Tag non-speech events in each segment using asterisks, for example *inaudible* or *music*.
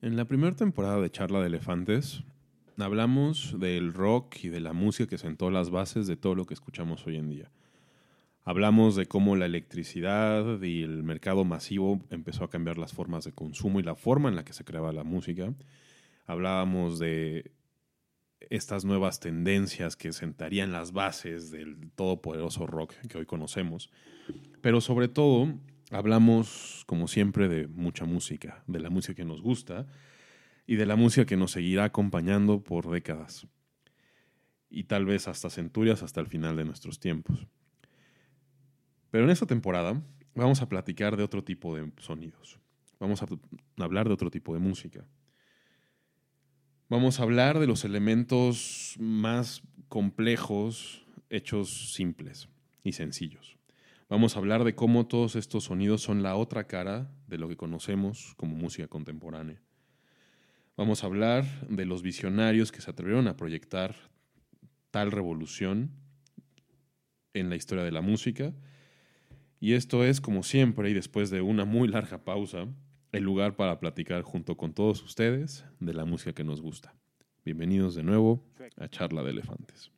En la primera temporada de Charla de Elefantes hablamos del rock y de la música que sentó las bases de todo lo que escuchamos hoy en día. Hablamos de cómo la electricidad y el mercado masivo empezó a cambiar las formas de consumo y la forma en la que se creaba la música. Hablábamos de estas nuevas tendencias que sentarían las bases del todopoderoso rock que hoy conocemos. Pero sobre todo, hablamos, como siempre, de mucha música, de la música que nos gusta y de la música que nos seguirá acompañando por décadas. Y tal vez hasta centurias hasta el final de nuestros tiempos. Pero en esta temporada vamos a platicar de otro tipo de sonidos. Vamos a hablar de otro tipo de música. Vamos a hablar de los elementos más complejos hechos simples y sencillos. Vamos a hablar de cómo todos estos sonidos son la otra cara de lo que conocemos como música contemporánea. Vamos a hablar de los visionarios que se atrevieron a proyectar tal revolución en la historia de la música. Y esto es, como siempre, y después de una muy larga pausa, el lugar para platicar junto con todos ustedes de la música que nos gusta. Bienvenidos de nuevo a Charla de Elefantes.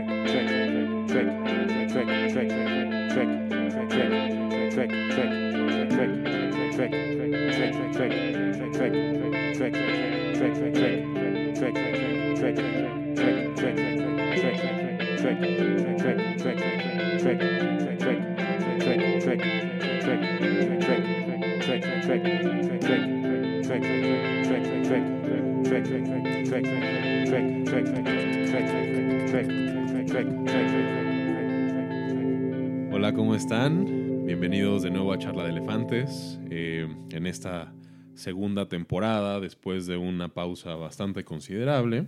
Hola, ¿cómo están? Bienvenidos de nuevo a Charla de Elefantes. Eh, en esta segunda temporada, después de una pausa bastante considerable.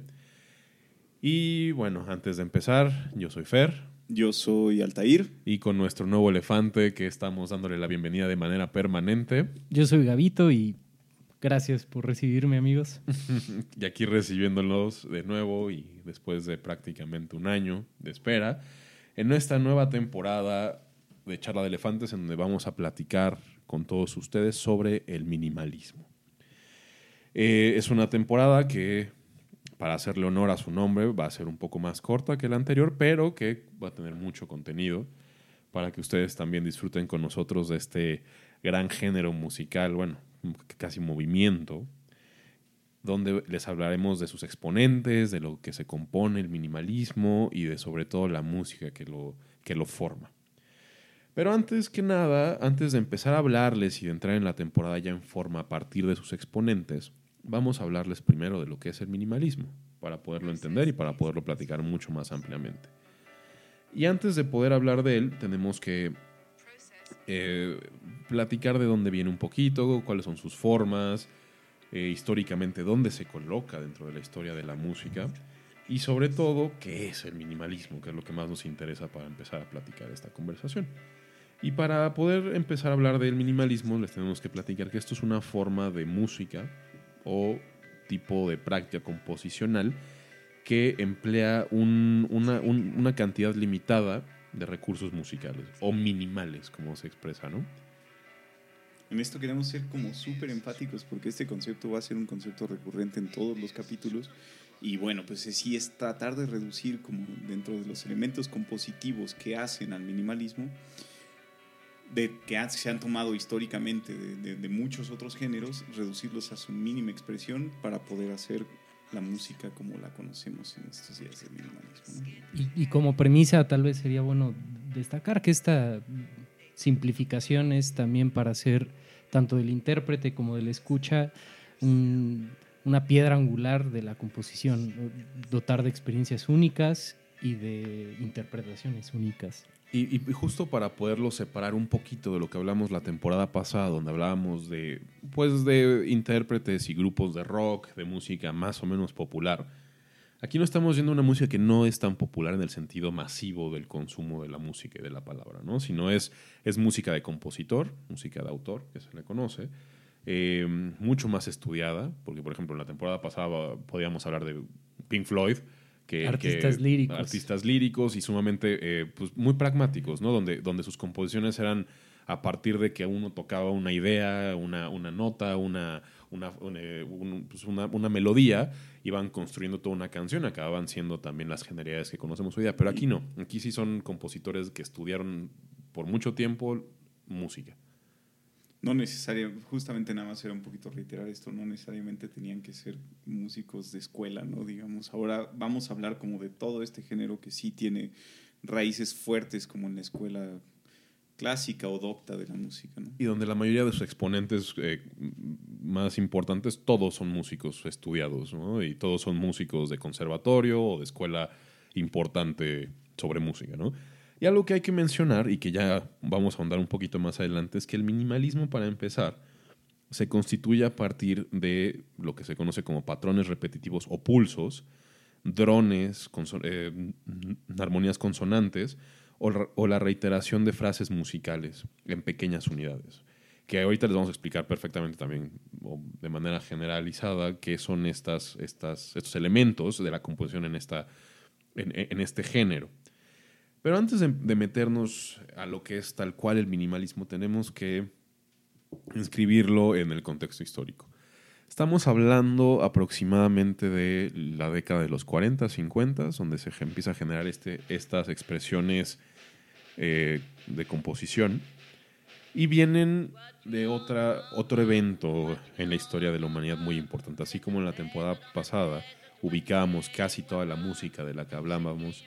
Y bueno, antes de empezar, yo soy Fer. Yo soy Altair. Y con nuestro nuevo elefante que estamos dándole la bienvenida de manera permanente. Yo soy Gavito y gracias por recibirme, amigos. *laughs* y aquí recibiéndolos de nuevo y después de prácticamente un año de espera, en esta nueva temporada de Charla de Elefantes en donde vamos a platicar con todos ustedes sobre el minimalismo. Eh, es una temporada que, para hacerle honor a su nombre, va a ser un poco más corta que la anterior, pero que va a tener mucho contenido para que ustedes también disfruten con nosotros de este gran género musical, bueno, casi movimiento, donde les hablaremos de sus exponentes, de lo que se compone el minimalismo y de sobre todo la música que lo, que lo forma. Pero antes que nada, antes de empezar a hablarles y de entrar en la temporada ya en forma a partir de sus exponentes, vamos a hablarles primero de lo que es el minimalismo, para poderlo entender y para poderlo platicar mucho más ampliamente. Y antes de poder hablar de él, tenemos que eh, platicar de dónde viene un poquito, cuáles son sus formas, eh, históricamente dónde se coloca dentro de la historia de la música y sobre todo qué es el minimalismo, que es lo que más nos interesa para empezar a platicar esta conversación. Y para poder empezar a hablar del minimalismo, les tenemos que platicar que esto es una forma de música o tipo de práctica composicional que emplea una, una, cantidad limitada de recursos musicales o minimales, como se expresa, ¿no? En esto queremos ser como súper enfáticos porque este concepto va a ser un concepto recurrente en todos los capítulos y bueno, pues sí es tratar de reducir como dentro de los elementos compositivos que hacen al minimalismo de que se han tomado históricamente de, de- de muchos otros géneros, reducirlos a su mínima expresión para poder hacer la música como la conocemos en estos días minimalismo. ¿no? Y, y como premisa, tal vez sería bueno destacar que esta simplificación es también para hacer tanto del intérprete como del escucha un- una piedra angular de la composición, dotar de experiencias únicas y de interpretaciones únicas. Y, justo para poderlo separar un poquito de lo que hablamos la temporada pasada, donde hablábamos de, pues, de intérpretes y grupos de rock, de música más o menos popular. Aquí no estamos viendo una música que no es tan popular en el sentido masivo del consumo de la música y de la palabra, ¿no? Sino es, es música de compositor, música de autor, que se le conoce, eh, mucho más estudiada, porque por ejemplo en la temporada pasada podíamos hablar de Pink Floyd, que, Artistas que- líricos. artistas líricos y sumamente eh, pues, muy pragmáticos, ¿no? Donde, donde sus composiciones eran a partir de que uno tocaba una idea, una, una nota, una, una, un, eh, un- pues, una, una melodía, iban construyendo toda una canción, acababan siendo también las generalidades que conocemos hoy día. Pero aquí no, aquí sí son compositores que estudiaron por mucho tiempo música. No necesariamente, justamente nada más era un poquito reiterar esto, no necesariamente tenían que ser músicos de escuela, ¿no? Digamos, ahora vamos a hablar como de todo este género que sí tiene raíces fuertes como en la escuela clásica o docta de la música, ¿no? Y donde la mayoría de sus exponentes eh, más importantes, todos son músicos estudiados, ¿no? Y todos son músicos de conservatorio o de escuela importante sobre música, ¿no? Y algo que hay que mencionar y que ya vamos a ahondar un poquito más adelante es que el minimalismo, para empezar, se constituye a partir de lo que se conoce como patrones repetitivos o pulsos, drones, eh, armonías consonantes o, la reiteración de frases musicales en pequeñas unidades. Que ahorita les vamos a explicar perfectamente también, o de manera generalizada, qué son estas, estas, estos elementos de la composición en, esta, en este género. Pero antes de, meternos a lo que es tal cual el minimalismo, tenemos que inscribirlo en el contexto histórico. Estamos hablando aproximadamente de la década de los 40, 50, donde se empieza a generar este, estas expresiones eh, de composición y vienen de otra, otro evento en la historia de la humanidad muy importante. Así como en la temporada pasada ubicábamos casi toda la música de la que hablábamos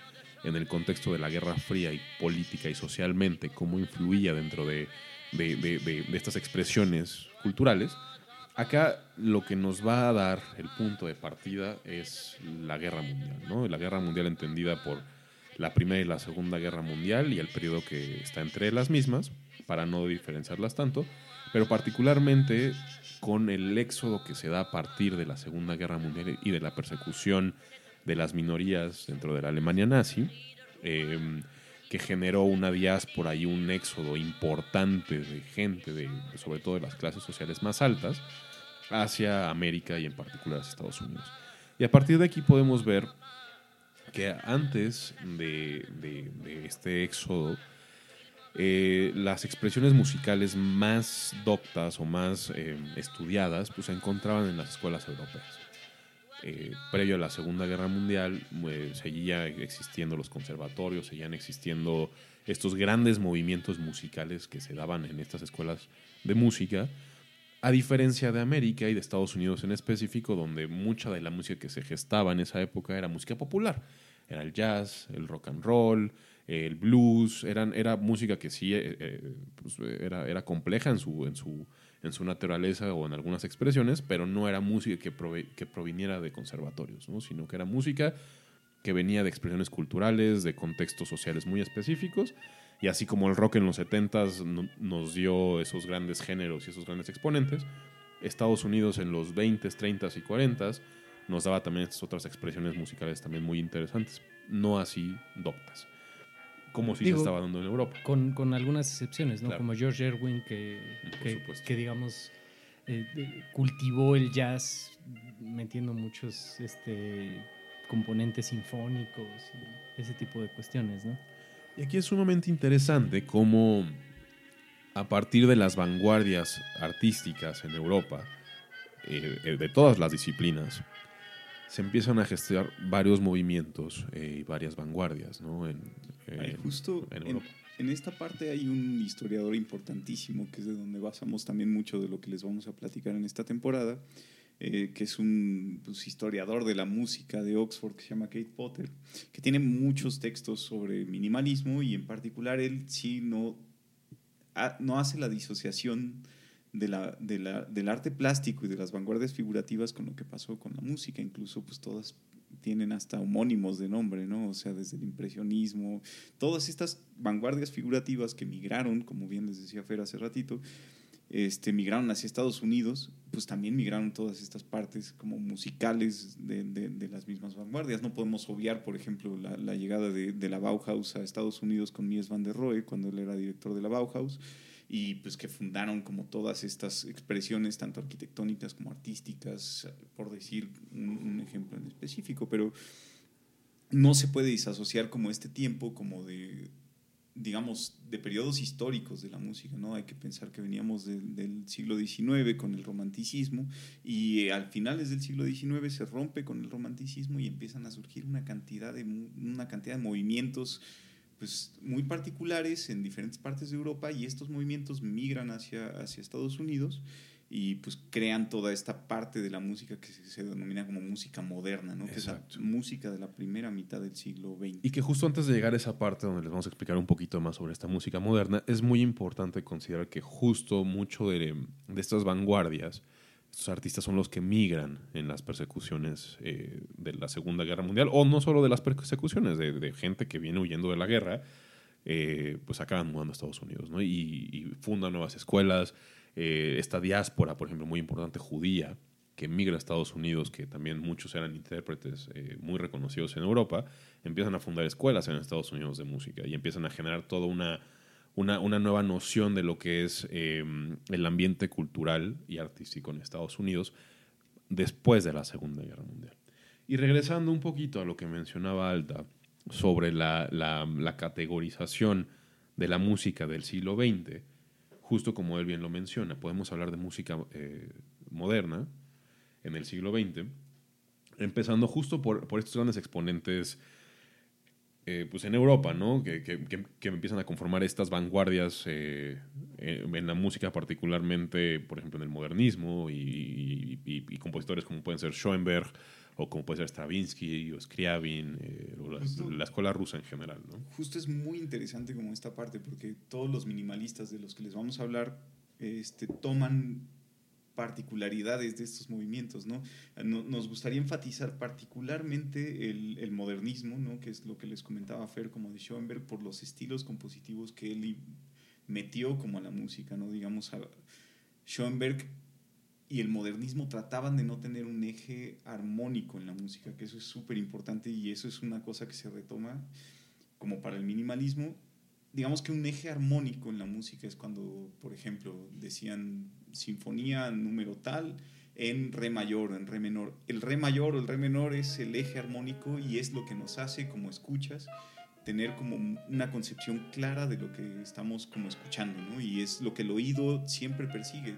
en el contexto de la Guerra Fría y política y socialmente, cómo influía dentro de, de- de- de- estas expresiones culturales. Acá lo que nos va a dar el punto de partida es la guerra mundial, ¿no? La guerra mundial entendida por la Primera y la Segunda Guerra Mundial y el periodo que está entre las mismas, para no diferenciarlas tanto, pero particularmente con el éxodo que se da a partir de la Segunda Guerra Mundial y de la persecución de las minorías dentro de la Alemania nazi, eh, que generó una diáspora y un éxodo importante de gente, de, sobre todo de las clases sociales más altas, hacia América y en particular hacia Estados Unidos. Y a partir de aquí podemos ver que antes de, este éxodo, eh, las expresiones musicales más doctas o más eh, estudiadas pues, se encontraban en las escuelas europeas. Eh, previo a la Segunda Guerra Mundial, eh, seguía existiendo los conservatorios, seguían existiendo estos grandes movimientos musicales que se daban en estas escuelas de música, a diferencia de América y de Estados Unidos en específico, donde mucha de la música que se gestaba en esa época era música popular. Era el jazz, el rock and roll, el blues, eran, era música que sí eh, eh, pues, era, era compleja en su, en, su, en su naturaleza o en algunas expresiones, pero no era música que, proviniera de conservatorios, ¿no? sino que era música que venía de expresiones culturales, de contextos sociales muy específicos, y así como el rock en los 70s no- nos dio esos grandes géneros y esos grandes exponentes, Estados Unidos en los 20s, 30s y 40s nos daba también otras expresiones musicales también muy interesantes, no así doctas, como si Digo, se estaba dando en Europa. Con, con algunas excepciones, ¿no? Claro. Como George Erwin, que, que, digamos, eh, eh, cultivó el jazz metiendo muchos este, componentes sinfónicos y ese tipo de cuestiones, ¿no? Y aquí es sumamente interesante cómo a partir de las vanguardias artísticas en Europa, eh, eh, de todas las disciplinas, se empiezan a gestar varios movimientos eh, y varias vanguardias, ¿no? En, justo en en, en esta parte hay un historiador importantísimo, que es de donde basamos también mucho de lo que les vamos a platicar en esta temporada, eh, que es un pues, historiador de la música de Oxford que se llama Kate Potter, que tiene muchos textos sobre minimalismo y en particular él sí no, ha- no hace la disociación del arte plástico y de las vanguardias figurativas con lo que pasó con la música. Incluso, pues todas tienen hasta homónimos de nombre, ¿no? O sea, desde el impresionismo, todas estas vanguardias figurativas que migraron, como bien les decía Fer hace ratito, este, migraron hacia Estados Unidos, pues también migraron todas estas partes como musicales de, las mismas vanguardias. No podemos obviar, por ejemplo, la, la llegada de, de la Bauhaus a Estados Unidos con Mies van der Rohe, cuando él era director de la Bauhaus, y pues que fundaron como todas estas expresiones, tanto arquitectónicas como artísticas, por decir un, ejemplo en específico, pero no se puede disasociar como este tiempo como de digamos, de periodos históricos de la música, ¿no? Hay que pensar que veníamos del, siglo XIX con el romanticismo y eh, al finales del siglo XIX se rompe con el romanticismo y empiezan a surgir una cantidad de, una cantidad de movimientos pues, muy particulares en diferentes partes de Europa y estos movimientos migran hacia, hacia Estados Unidos y pues crean toda esta parte de la música que se, denomina como música moderna, ¿no? Que es la música de la primera mitad del siglo XX. Y que justo antes de llegar a esa parte donde les vamos a explicar un poquito más sobre esta música moderna, es muy importante considerar que justo mucho de, de estas vanguardias, estos artistas son los que migran en las persecuciones eh, de la Segunda Guerra Mundial, o no solo de las persecuciones, de, gente que viene huyendo de la guerra, eh, pues acaban mudando a Estados Unidos, ¿no? Y, fundan nuevas escuelas, eh, esta diáspora, por ejemplo, muy importante judía, que migra a Estados Unidos, que también muchos eran intérpretes muy reconocidos en Europa, empiezan a fundar escuelas en Estados Unidos de música y empiezan a generar toda una, una, una nueva noción de lo que es eh, el ambiente cultural y artístico en Estados Unidos después de la Segunda Guerra Mundial. Y regresando un poquito a lo que mencionaba Alta sobre la, la- la categorización de la música del siglo XX, justo como él bien lo menciona, podemos hablar de música eh, moderna en el siglo XX, empezando justo por, por estos grandes exponentes eh, pues en Europa, ¿no? Que, que- que- que empiezan a conformar estas vanguardias eh, en la música, particularmente, por ejemplo, en el modernismo, y, y- y- y compositores como pueden ser Schoenberg, o como puede ser Stravinsky, o Scriabin, eh, o la, Justo. la escuela rusa en general, ¿no? Justo es muy interesante como esta parte, porque todos los minimalistas de los que les vamos a hablar este, toman particularidades de estos movimientos, ¿no? No- Nos gustaría enfatizar particularmente el, modernismo, ¿no? Que es lo que les comentaba Fer como de Schoenberg, por los estilos compositivos que él metió como a la música, ¿no? Digamos, a Schoenberg y el modernismo trataban de no tener un eje armónico en la música, que eso es súper importante y eso es una cosa que se retoma como para el minimalismo. Digamos que un eje armónico en la música es cuando, por ejemplo, decían sinfonía número tal en re mayor en re menor. El re mayor o el re menor es el eje armónico y es lo que nos hace como escuchas tener como una concepción clara de lo que estamos como escuchando, ¿no? Y es lo que el oído siempre persigue.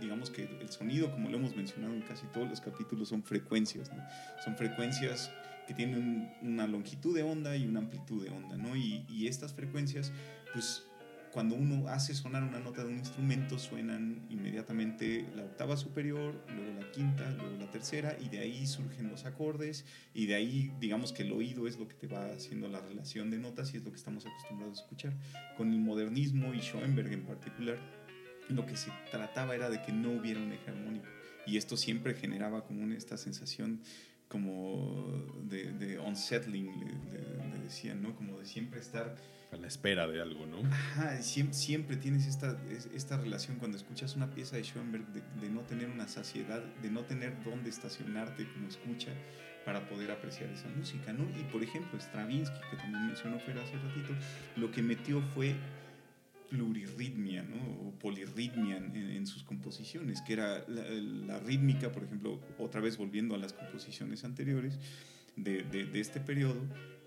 Digamos que el sonido, como lo hemos mencionado en casi todos los capítulos, son frecuencias, ¿no? Son frecuencias que tienen una longitud de onda y una amplitud de onda, ¿no? Y, y estas frecuencias, pues cuando uno hace sonar una nota de un instrumento, suenan inmediatamente la octava superior, luego la quinta, luego la tercera, y de ahí surgen los acordes, y de ahí, digamos que el oído es lo que te va haciendo la relación de notas y es lo que estamos acostumbrados a escuchar. Con el modernismo y Schoenberg en particular, lo que se trataba era de que no hubiera un eje armónico, y esto siempre generaba como esta sensación como de, de unsettling, le, le- le decían, ¿no? Como de siempre estar A la espera de algo, ¿no? Ajá, siempre, siempre tienes esta, es- esta relación cuando escuchas una pieza de Schoenberg de, no tener una saciedad, de no tener dónde estacionarte como escucha para poder apreciar esa música, ¿no? Y por ejemplo, Stravinsky, que también mencionó Fer hace ratito, lo que metió fue plurirritmia, ¿no? O polirritmia en, en sus composiciones, que era la, la rítmica, por ejemplo, otra vez volviendo a las composiciones anteriores de, de- de este periodo,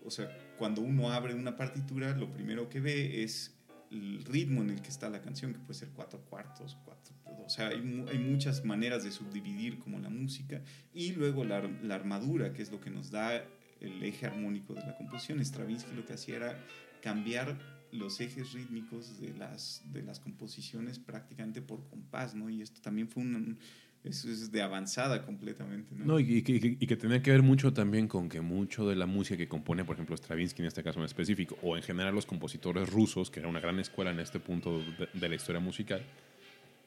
o sea, cuando uno abre una partitura, lo primero que ve es el ritmo en el que está la canción, que puede ser cuatro cuartos, cuatro, o sea, hay, hay muchas maneras de subdividir como la música, y luego la, la, armadura, que es lo que nos da el eje armónico de la composición. Stravinsky lo que hacía era cambiar los ejes rítmicos de las, de las composiciones prácticamente por compás, ¿no? Y esto también fue un, eso es de avanzada completamente. No, no y, que tenía que ver mucho también con que mucho de la música que compone, por ejemplo, Stravinsky en este caso en específico, o en general los compositores rusos, que era una gran escuela en este punto de, la historia musical,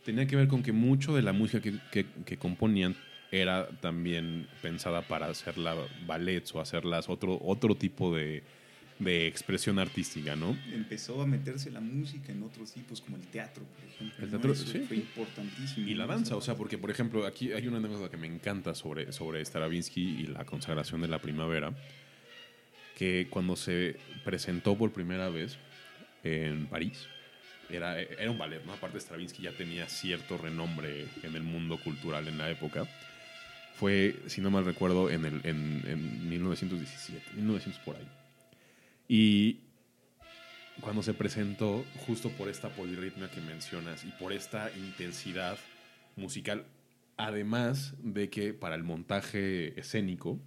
tenía que ver con que mucho de la música que, que componían era también pensada para hacerla ballets o hacerlas otro, otro tipo de, de expresión artística, ¿no? Empezó a meterse la música en otros tipos, como el teatro, por ejemplo. El teatro, sí. Fue importantísimo. Y la danza, o sea, porque, por ejemplo, aquí hay una anécdota que me encanta sobre, sobre Stravinsky y la consagración de la primavera, que cuando se presentó por primera vez en París, era, era un ballet, ¿no? Aparte, Stravinsky ya tenía cierto renombre en el mundo cultural en la época. Fue, si no mal recuerdo, en, el, en, en 1917, 1900 por ahí y cuando se presentó, justo por esta polirritmia que mencionas y por esta intensidad musical, además de que para el montaje escénico,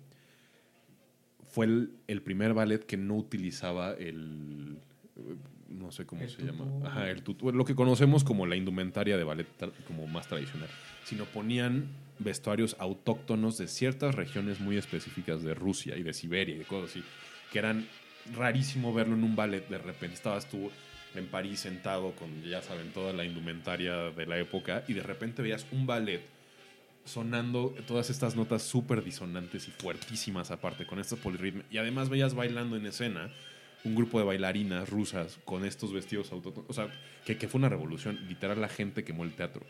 fue el, primer ballet que no utilizaba el, no sé cómo se llama, Ajá, el lo que conocemos como la indumentaria de ballet como más tradicional, sino ponían vestuarios autóctonos de ciertas regiones muy específicas de Rusia y de Siberia y de cosas así, que eran rarísimo verlo en un ballet. De repente estabas tú en París sentado con, ya saben, toda la indumentaria de la época y de repente veías un ballet sonando todas estas notas súper disonantes y fuertísimas aparte con estos polirritmos. Y además veías bailando en escena un grupo de bailarinas rusas con estos vestidos autóctonos. O sea, que, que fue una revolución. Literal, la gente quemó el teatro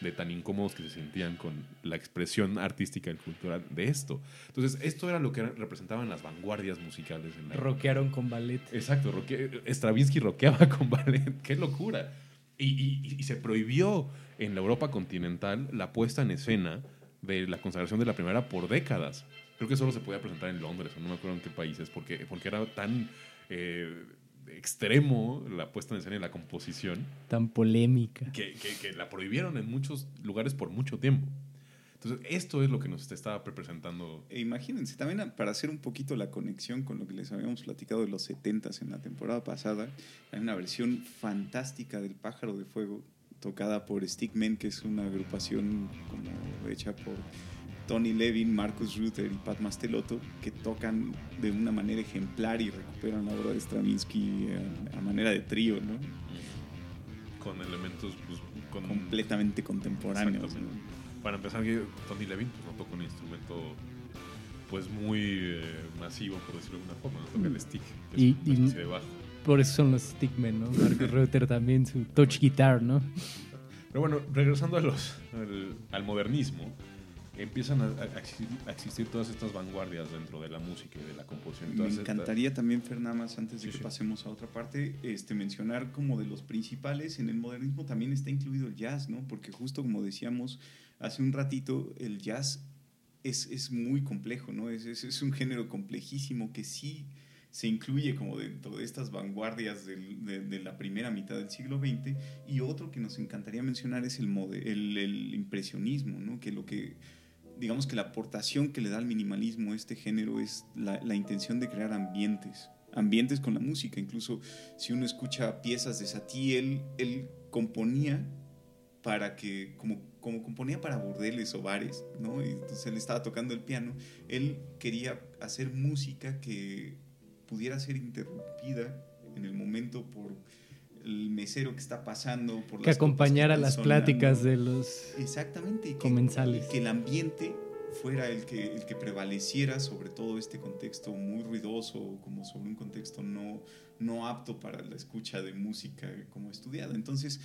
de tan incómodos que se sentían con la expresión artística y cultural de esto. Entonces, esto era lo que representaban las vanguardias musicales. En la Roquearon con ballet. Exacto, Stravinsky roqueaba *laughs* con ballet, qué locura. Y, se prohibió en la Europa continental la puesta en escena de la consagración de la primera por décadas. Creo que solo se podía presentar en Londres, o no me acuerdo en qué países, porque, porque era tan... Eh, extremo la puesta en escena y la composición. Tan polémica. Que, que, la prohibieron en muchos lugares por mucho tiempo. Entonces, esto es lo que nos estaba presentando. E imagínense, también para hacer un poquito la conexión con lo que les habíamos platicado de los 70 en la temporada pasada, hay una versión fantástica del Pájaro de Fuego, tocada por Stickman, que es una agrupación como hecha por Tony Levin, Marcus Ruther y Pat Mastelotto, que tocan de una manera ejemplar y recuperan la obra de Stravinsky eh, a, manera de trío, ¿no? Con elementos pues, completamente contemporáneos. Para empezar, Tony Levin pues, no toca un instrumento pues muy eh, masivo, por decirlo de alguna forma, no toca el stick, que y, es de bajo. Por eso son los stickmen, ¿no? Marcus Ruther también, su touch guitar, ¿no? Pero bueno, regresando a los, al modernismo, empiezan a, existir, todas estas vanguardias dentro de la música y de la composición. Me encantaría también, Fernández, antes de que pasemos a otra parte, este, mencionar como de los principales, en el modernismo también está incluido el jazz, ¿no? Porque justo como decíamos hace un ratito, el jazz es, es muy complejo, ¿no? Es, es, es, un género complejísimo que sí se incluye como dentro de estas vanguardias de, de, la primera mitad del siglo XX. Y otro que nos encantaría mencionar es el, el, el impresionismo, ¿no? Que lo que digamos que la aportación que le da al minimalismo este género es la, la, intención de crear ambientes, ambientes con la música. Incluso si uno escucha piezas de Satie, él, él componía para que, como, como componía para bordeles o bares, ¿no? Y entonces él estaba tocando el piano, él quería hacer música que pudiera ser interrumpida en el momento por el mesero que está pasando, por que acompañara las pláticas de los exactamente comensales, que, el ambiente fuera el que, el que prevaleciera sobre todo este contexto muy ruidoso, como sobre un contexto no, no apto para la escucha de música como estudiada. Entonces,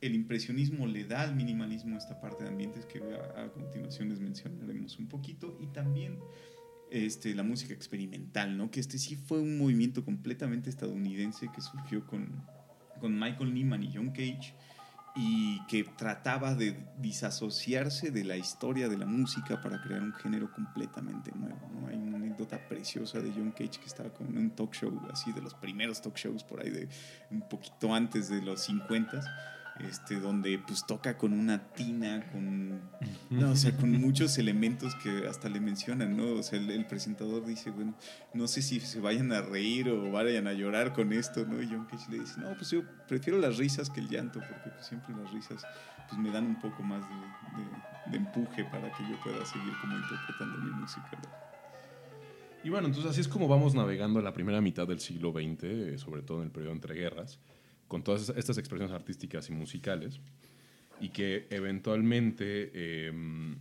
el impresionismo le da al minimalismo esta parte de ambientes que a, a continuación les mencionaremos un poquito y también este, la música experimental, ¿no? que este sí fue un movimiento completamente estadounidense que surgió con, con Michael Nyman y John Cage y que trataba de disasociarse de la historia de la música para crear un género completamente nuevo. Hay una anécdota preciosa de John Cage que estaba con un talk show, así de los primeros talk shows por ahí de un poquito antes de los 50 este, donde pues toca con una tina, con, no, o sea, con muchos elementos que hasta le mencionan, ¿no? O sea, el, presentador dice, bueno, no sé si se vayan a reír o vayan a llorar con esto, ¿no? Y John Cage le dice, no, pues yo prefiero las risas que el llanto, porque pues, siempre las risas pues me dan un poco más de, de, empuje para que yo pueda seguir como interpretando mi música, Y bueno, entonces así es como vamos navegando la primera mitad del siglo XX, eh, sobre todo en el periodo entre guerras con todas estas expresiones artísticas y musicales, y que eventualmente, em,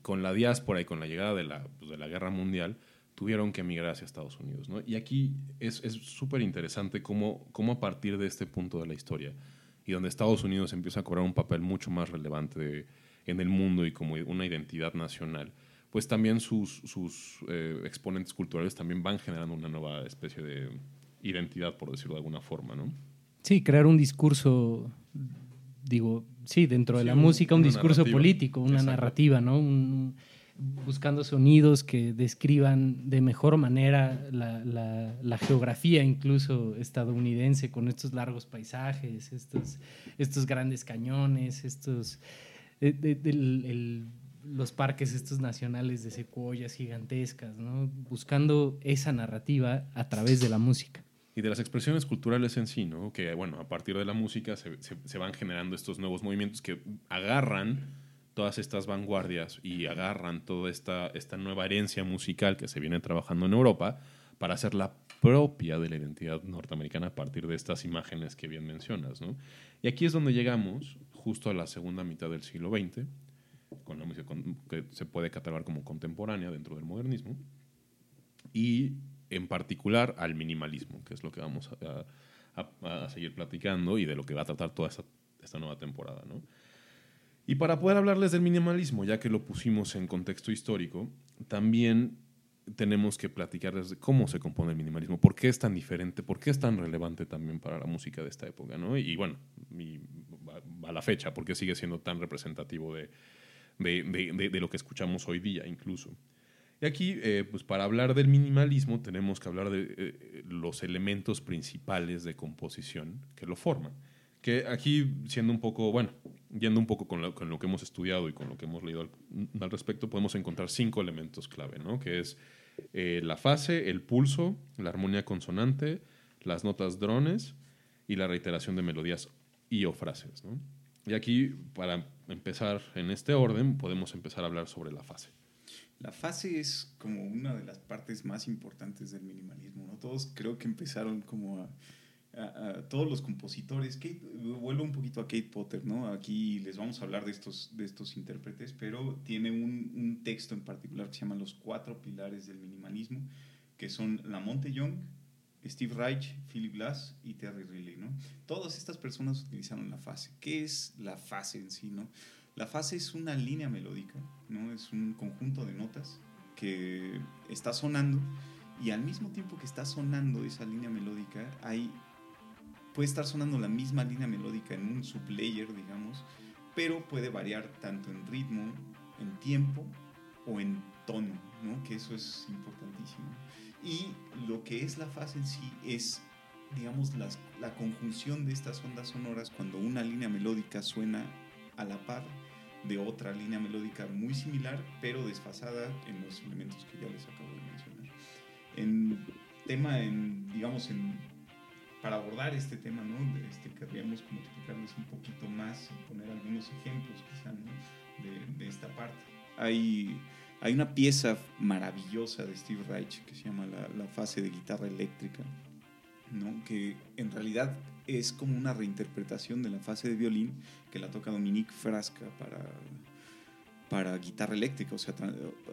con la diáspora y con la llegada de la, pues, de la guerra mundial, tuvieron que emigrar hacia Estados Unidos. ¿no? Y aquí es súper interesante cómo, cómo a partir de este punto de la historia, y donde Estados Unidos empieza a cobrar un papel mucho más relevante en el mundo y como una identidad nacional, pues también sus, sus eh, exponentes culturales también van generando una nueva especie de identidad, por decirlo de alguna forma, ¿no? Sí, crear un discurso, digo, sí, dentro de la música, un discurso político, una narrativa, ¿no? buscando sonidos que describan de mejor manera la, geografía incluso estadounidense con estos largos paisajes, estos, estos grandes cañones, estos, los parques estos nacionales de secuoyas gigantescas, ¿no? buscando esa narrativa a través de la música y de las expresiones culturales en sí, ¿no? Que, bueno, a partir de la música se, se, van generando estos nuevos movimientos que agarran todas estas vanguardias y agarran toda esta, esta nueva herencia musical que se viene trabajando en Europa para hacerla propia de la identidad norteamericana a partir de estas imágenes que bien mencionas, ¿no? Y aquí es donde llegamos justo a la segunda mitad del siglo XX, con la música que se puede catalogar como contemporánea dentro del modernismo, y en particular al minimalismo, que es lo que vamos a, seguir platicando y de lo que va a tratar toda esta, nueva temporada. ¿no? Y para poder hablarles del minimalismo, ya que lo pusimos en contexto histórico, también tenemos que platicarles de cómo se compone el minimalismo, por qué es tan diferente, por qué es tan relevante también para la música de esta época, ¿no? Y, bueno, a la fecha, por qué sigue siendo tan representativo de, de, lo que escuchamos hoy día incluso. Y aquí, eh, pues para hablar del minimalismo, tenemos que hablar de eh, los elementos principales de composición que lo forman. Que aquí, siendo un poco, bueno, yendo un poco con lo, con lo que hemos estudiado y con lo que hemos leído al, respecto, podemos encontrar cinco elementos clave, ¿no? Que es eh, la fase, el pulso, la armonía consonante, las notas drones y la reiteración de melodías y o frases, ¿no? Y aquí, para empezar en este orden, podemos empezar a hablar sobre la fase. La fase es como una de las partes más importantes del minimalismo, ¿no? Todos creo que empezaron como a, todos los compositores, Kate, vuelvo un poquito a Kate Potter, ¿no? Aquí les vamos a hablar de estos, de estos intérpretes, pero tiene un, un texto en particular que se llama Los cuatro pilares del minimalismo, que son Lamonte Young, Steve Reich, Philip Glass y Terry Riley, ¿no? Todas estas personas utilizaron la fase. ¿Qué es la fase en sí, no? La fase es una línea melódica, ¿no? Es un conjunto de notas que está sonando y al mismo tiempo que está sonando esa línea melódica, hay, puede estar sonando la misma línea melódica en un sublayer, digamos, pero puede variar tanto en ritmo, en tiempo o en tono, ¿no? Que eso es importantísimo. Y lo que es la fase en sí es, digamos, la conjunción de estas ondas sonoras cuando una línea melódica suena a la par de otra línea melódica muy similar, pero desfasada en los elementos que ya les acabo de mencionar. En tema, en, digamos, en, para abordar este tema, ¿no? Este, querríamos como explicarles un poquito más y poner algunos ejemplos quizá de, de, esta parte. Hay, hay una pieza maravillosa de Steve Reich que se llama la, la fase de guitarra eléctrica, ¿no? que en realidad es como una reinterpretación de la fase de violín que la toca Dominique Frasca para, para guitarra eléctrica, o sea,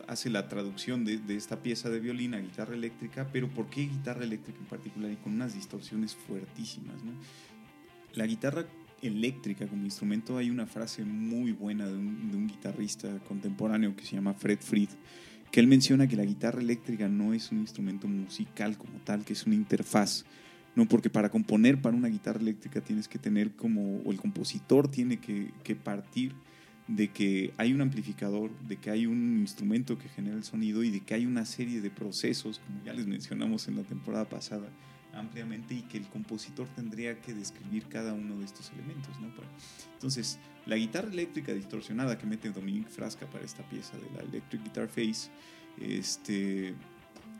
hace la traducción de, de, esta pieza de violín a guitarra eléctrica, pero ¿por qué guitarra eléctrica en particular y con unas distorsiones fuertísimas? ¿no? La guitarra eléctrica como instrumento hay una frase muy buena de un, de un guitarrista contemporáneo que se llama Fred Fried, que él menciona que la guitarra eléctrica no es un instrumento musical como tal, que es una interfaz ¿no? Porque para componer para una guitarra eléctrica tienes que tener como, o el compositor tiene que, que partir de que hay un amplificador, de que hay un instrumento que genera el sonido y de que hay una serie de procesos, como ya les mencionamos en la temporada pasada ampliamente, y que el compositor tendría que describir cada uno de estos elementos. ¿no? Entonces, la guitarra eléctrica distorsionada que mete Dominique Frasca para esta pieza de la Electric Guitar Face, este,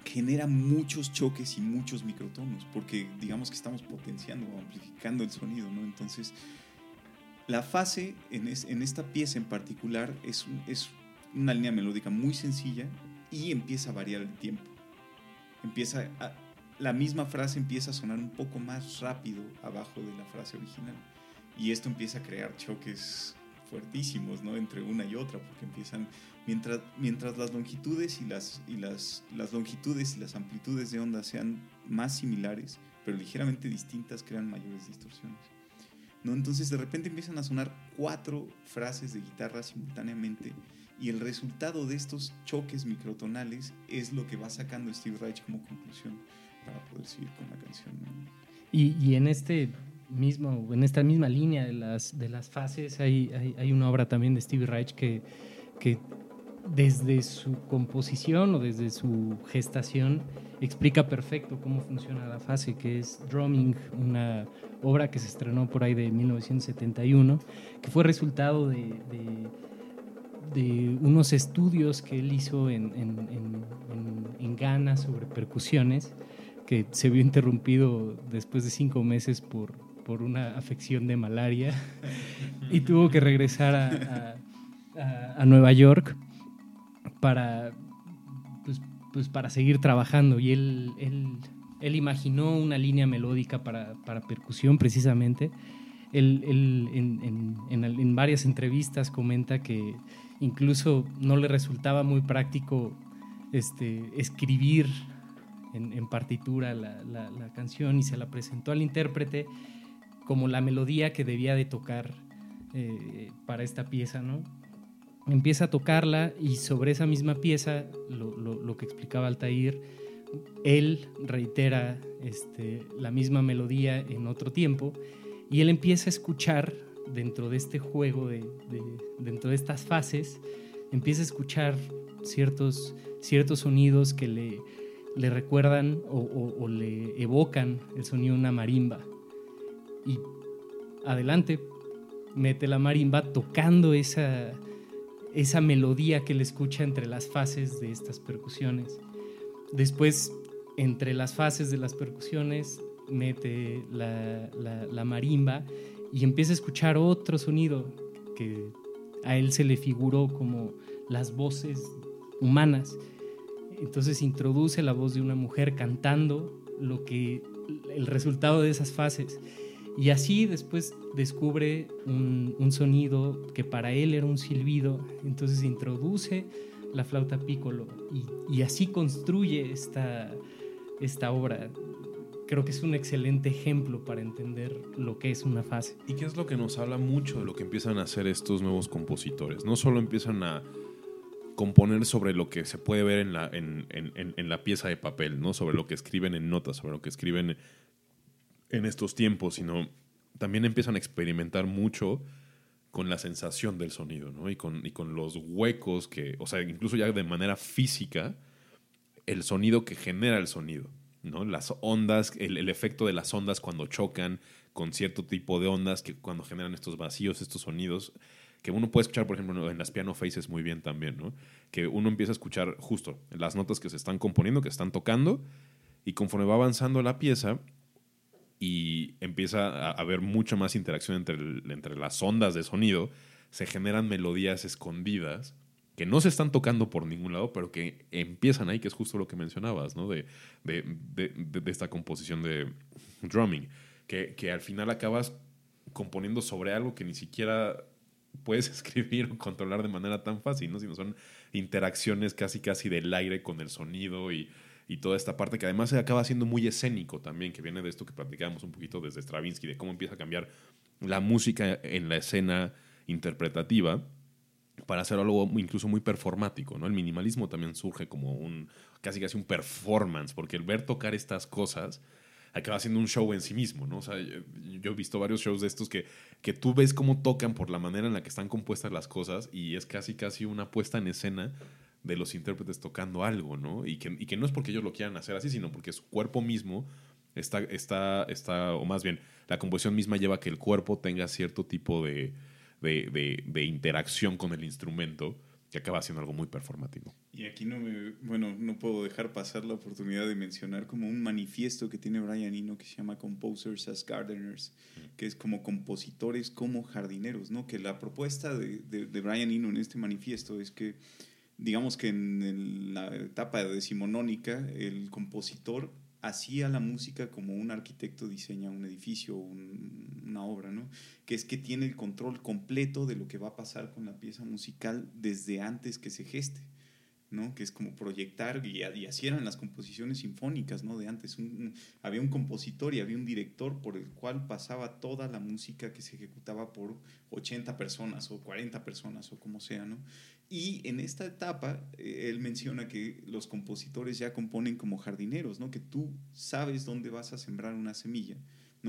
genera muchos choques y muchos microtonos, porque digamos que estamos potenciando o amplificando el sonido, ¿no? Entonces, la fase en, en esta pieza en particular es, es una línea melódica muy sencilla y empieza a variar el tiempo. Empieza la misma frase empieza a sonar un poco más rápido abajo de la frase original. Y esto empieza a crear choques fuertísimos, ¿no? Entre una y otra, porque empiezan, mientras, mientras las longitudes y las, y las, las longitudes y las amplitudes de onda sean más similares, pero ligeramente distintas, crean mayores distorsiones. ¿no? Entonces de repente empiezan a sonar cuatro frases de guitarra simultáneamente y el resultado de estos choques microtonales es lo que va sacando Steve Reich como conclusión para poder seguir con la canción. Y, y, en este mismo, en esta misma línea de las, de las fases hay, hay, hay una obra también de Steve Reich que, que desde su composición o desde su gestación explica perfecto cómo funciona la fase, que es Drumming, una obra que se estrenó por ahí de 1971, que fue resultado de, de, unos estudios que él hizo en, en, en, Ghana sobre percusiones, que se vio interrumpido después de cinco meses por, por una afección de malaria *laughs* y tuvo que regresar a, a, Nueva York para, pues, pues, para seguir trabajando. Y él, él, él imaginó una línea melódica para, para percusión precisamente. Él, él en, en, en, varias entrevistas comenta que incluso no le resultaba muy práctico este, escribir en, partitura la, la, canción y se la presentó al intérprete como la melodía que debía de tocar eh, para esta pieza, ¿no? empieza a tocarla y sobre esa misma pieza, lo, que explicaba Altair, él reitera este, la misma melodía en otro tiempo y él empieza a escuchar dentro de este juego, de, dentro de estas fases, empieza a escuchar ciertos, ciertos sonidos que le, le recuerdan o le evocan el sonido de una marimba. Y adelante, mete la marimba tocando esa, esa melodía que le escucha entre las fases de estas percusiones. Después, entre las fases de las percusiones, mete la, marimba y empieza a escuchar otro sonido que a él se le figuró como las voces humanas. Entonces introduce la voz de una mujer cantando lo que el resultado de esas fases y así después descubre un, sonido que para él era un silbido, entonces introduce la flauta piccolo y, así construye esta, esta obra. Creo que es un excelente ejemplo para entender lo que es una fase. ¿Y qué es lo que nos habla mucho de lo que empiezan a hacer estos nuevos compositores? No solo empiezan a componer sobre lo que se puede ver en la, en, en, en la pieza de papel, ¿no? sobre lo que escriben en notas, sobre lo que escriben en estos tiempos, sino también empiezan a experimentar mucho con la sensación del sonido, ¿no? Y con, y con los huecos que, o sea, incluso ya de manera física, el sonido que genera el sonido, ¿no? Las ondas, el, el, efecto de las ondas cuando chocan con cierto tipo de ondas que cuando generan estos vacíos, estos sonidos, que uno puede escuchar, por ejemplo, en las piano faces muy bien también, ¿no? Que uno empieza a escuchar justo las notas que se están componiendo, que se están tocando, y conforme va avanzando la pieza, y empieza a haber mucha más interacción entre, entre las ondas de sonido, se generan melodías escondidas que no se están tocando por ningún lado, pero que empiezan ahí, que es justo lo que mencionabas, ¿no? De, de, de, de esta composición de drumming, que, que, al final acabas componiendo sobre algo que ni siquiera puedes *laughs* escribir o controlar de manera tan fácil, ¿no? Sino son interacciones casi casi del aire con el sonido y y toda esta parte que además se acaba siendo muy escénico también, que viene de esto que platicábamos un poquito desde Stravinsky, de cómo empieza a cambiar la música en la escena interpretativa para hacer algo incluso muy performático, ¿no? El minimalismo también surge como un casi casi un performance, porque el ver tocar estas cosas acaba siendo un show en sí mismo, ¿no? O sea, yo he visto varios shows de estos que, que tú ves cómo tocan por la manera en la que están compuestas las cosas y es casi casi una puesta en escena de los intérpretes tocando algo, ¿no? Y que, y que no es porque ellos lo quieran hacer así, sino porque su cuerpo mismo está, está, está, o más bien, la composición misma lleva a que el cuerpo tenga cierto tipo de, de, de interacción con el instrumento que acaba siendo algo muy performativo. Y aquí no me, bueno, no puedo dejar pasar la oportunidad de mencionar como un manifiesto que tiene Brian Eno que se llama Composers as Gardeners, que es como compositores como jardineros, ¿no? Que la propuesta de, de, de Brian Eno en este manifiesto es que, digamos que en la etapa decimonónica, el compositor hacía la música como un arquitecto diseña un edificio, una obra, ¿no? Que es que tiene el control completo de lo que va a pasar con la pieza musical desde antes que se geste. ¿No? que es como proyectar, y, así eran las composiciones sinfónicas ¿no? de antes. había un compositor y había un director por el cual pasaba toda la música que se ejecutaba por 80 personas o 40 personas o como sea. ¿no? Y en esta etapa, eh, él menciona que los compositores ya componen como jardineros, ¿no? que tú sabes dónde vas a sembrar una semilla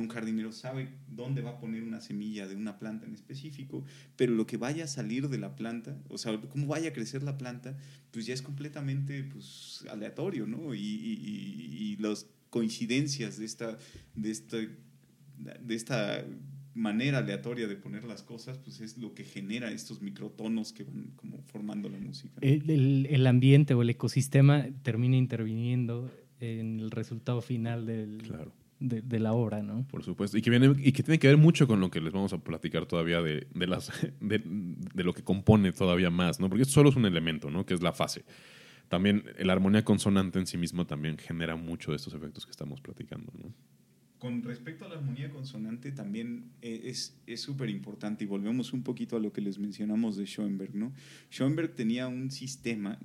un jardinero sabe dónde va a poner una semilla de una planta en específico, pero lo que vaya a salir de la planta, o sea, cómo vaya a crecer la planta, pues ya es completamente pues, aleatorio, ¿no? Y, y, las coincidencias de esta, de, esta, de esta manera aleatoria de poner las cosas, pues es lo que genera estos microtonos que van como formando la música. El, el, ambiente o el ecosistema termina interviniendo en el resultado final del, claro de, la obra, ¿no? Por supuesto. Y que, viene, y que tiene que ver mucho con lo que les vamos a platicar todavía de, de las, de, lo que compone todavía más, ¿no? Porque esto solo es un elemento, ¿no? Que es la fase. También la armonía consonante en sí misma también genera mucho de estos efectos que estamos platicando, ¿no? Con respecto a la armonía consonante, también e, es súper importante y volvemos un poquito a lo que les mencionamos de Schoenberg, ¿no? Schoenberg tenía un sistema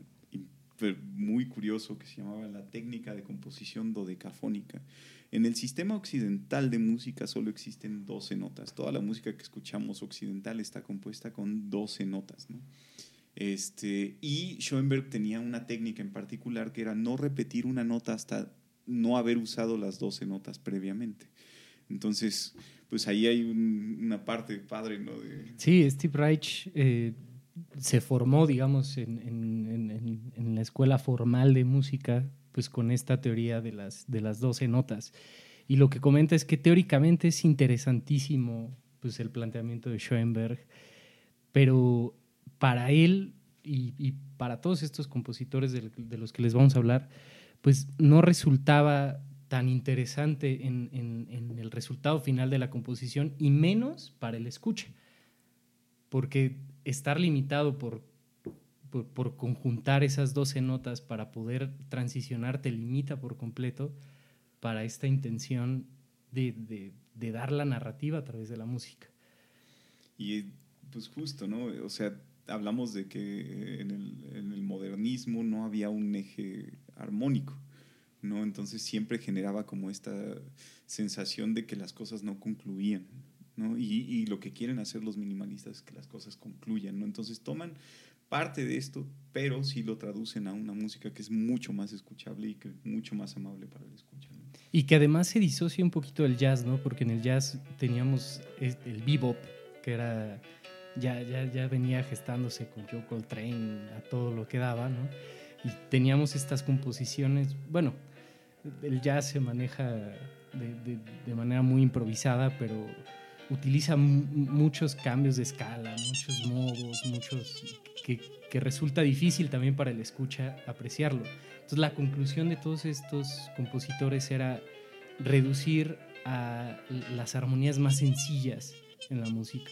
muy curioso que se llamaba la técnica de composición dodecafónica en el sistema occidental de música solo existen 12 notas. Toda la música que escuchamos occidental está compuesta con 12 notas. Este, y Schoenberg tenía una técnica en particular que era no repetir una nota hasta no haber usado las 12 notas previamente. Entonces, pues ahí hay una parte padre, ¿no? Sí, Steve Reich eh, se formó, digamos, en, en, la escuela formal de música pues con esta teoría de las, de las 12 notas. Y lo que comenta es que teóricamente es interesantísimo pues, el planteamiento de Schoenberg, pero para él y, para todos estos compositores de, los que les vamos a hablar, pues no resultaba tan interesante en, en, el resultado final de la composición y menos para el escucha, porque estar limitado por por, conjuntar esas 12 notas para poder transicionar te limita por completo para esta intención de, dar la narrativa a través de la música. Y pues justo, ¿no? O sea, hablamos de que en el, en el modernismo no había un eje armónico. ¿no? Entonces siempre generaba como esta sensación de que las cosas no concluían, ¿no? Y, y, lo que quieren hacer los minimalistas es que las cosas concluyan, ¿no? Entonces toman parte de esto, pero sí lo traducen a una música que es mucho más escuchable y que es mucho más amable para el escucha. Y que además se disocia un poquito del jazz, ¿no? Porque en el jazz teníamos el bebop, que era ya, ya, ya venía gestándose con Joe Coltrane a todo lo que daba, ¿no? Y teníamos estas composiciones, bueno, el jazz se maneja de, de manera muy improvisada, pero utiliza muchos cambios de escala, muchos modos, muchos que, que, resulta difícil también para el escucha apreciarlo. Entonces la conclusión de todos estos compositores era reducir a las armonías más sencillas en la música.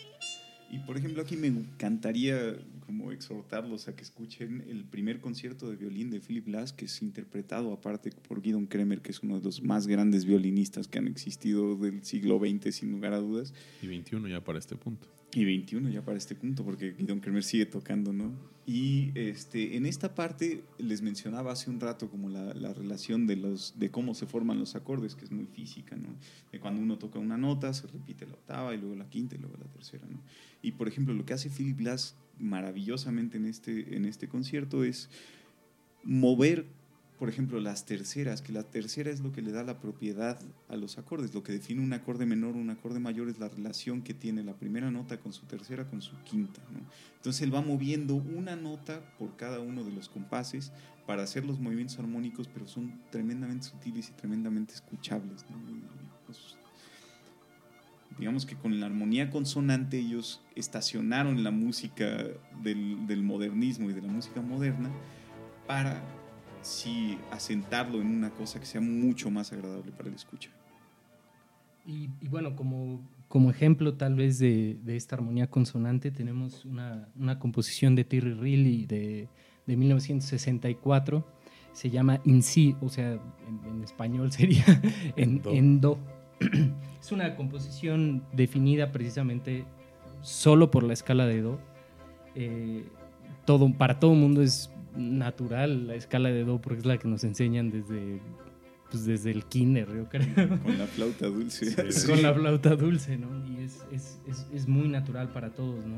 Y por ejemplo, aquí me encantaría como exhortarlos a que escuchen el primer concierto de violín de Philip Glass, que es interpretado aparte por Guidon Kremer, que es uno de los más grandes violinistas que han existido del siglo XX, sin lugar a dudas. Y 21 ya para este punto. Y 21 ya para este punto, porque Guidon Kremer sigue tocando, ¿no? Y este, en esta parte les mencionaba hace un rato como la, la, relación de, los, de cómo se forman los acordes, que es muy física, ¿no? De cuando uno toca una nota, se repite la octava y luego la quinta y luego la tercera, ¿no? Y por ejemplo, lo que hace Philip Glass maravillosamente en este, en este concierto es mover por ejemplo, las terceras, que la tercera es lo que le da la propiedad a los acordes. Lo que define un acorde menor o un acorde mayor es la relación que tiene la primera nota con su tercera, con su quinta. Entonces él va moviendo una nota por cada uno de los compases para hacer los movimientos armónicos, pero son tremendamente sutiles y tremendamente escuchables. Pues, digamos que con la armonía consonante ellos estacionaron la música del, del modernismo y de la música moderna para sí asentarlo en una cosa que sea mucho más agradable para el escucha. Y, bueno, como, como ejemplo tal vez de, de esta armonía consonante, tenemos una, una composición de Terry Riley de, de 1964, se llama In Si, o sea, en, español *laughs* sería en, en Do. *clears throat* es una composición definida precisamente solo por la escala de Do. Eh, todo, para todo el mundo es natural la escala de do porque es la que nos enseñan desde pues desde el kinder, yo creo. Con la flauta dulce. Con la flauta dulce, ¿no? Y es, es, es, es, muy natural para todos, ¿no?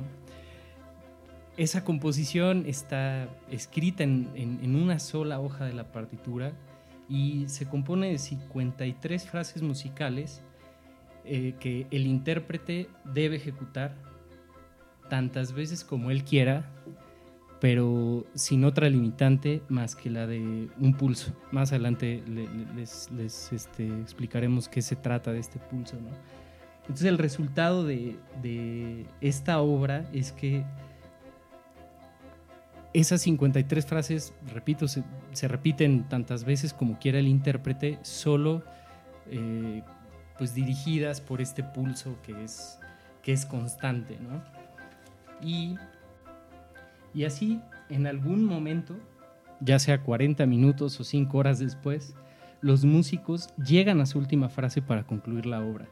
Esa composición está escrita en, en, una sola hoja de la partitura y se compone de 53 frases musicales eh, que el intérprete debe ejecutar tantas veces como él quiera pero sin otra limitante más que la de un pulso. Más adelante les, este, explicaremos qué se trata de este pulso. Entonces el resultado de, esta obra es que esas 53 frases, repito, se, se repiten tantas veces como quiera el intérprete, solo eh, pues dirigidas por este pulso que es, que es constante. ¿no? Y y así, en algún momento, ya sea 40 minutos o 5 horas después, los músicos llegan a su última frase para concluir la obra.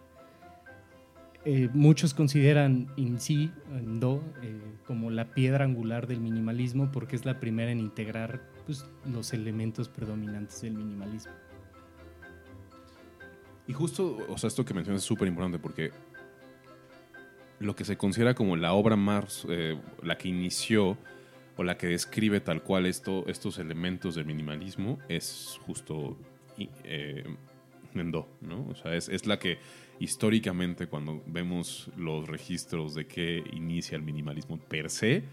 Eh, muchos consideran in si, en do, eh, como la piedra angular del minimalismo porque es la primera en integrar pues, los elementos predominantes del minimalismo. Y justo, o sea, esto que mencionas es súper importante porque lo que se considera como la obra más, eh, la que inició o la que describe tal cual esto, estos elementos del minimalismo es justo eh, Mendo, ¿no? O sea, es, es, la que históricamente cuando vemos los registros de que inicia el minimalismo per se,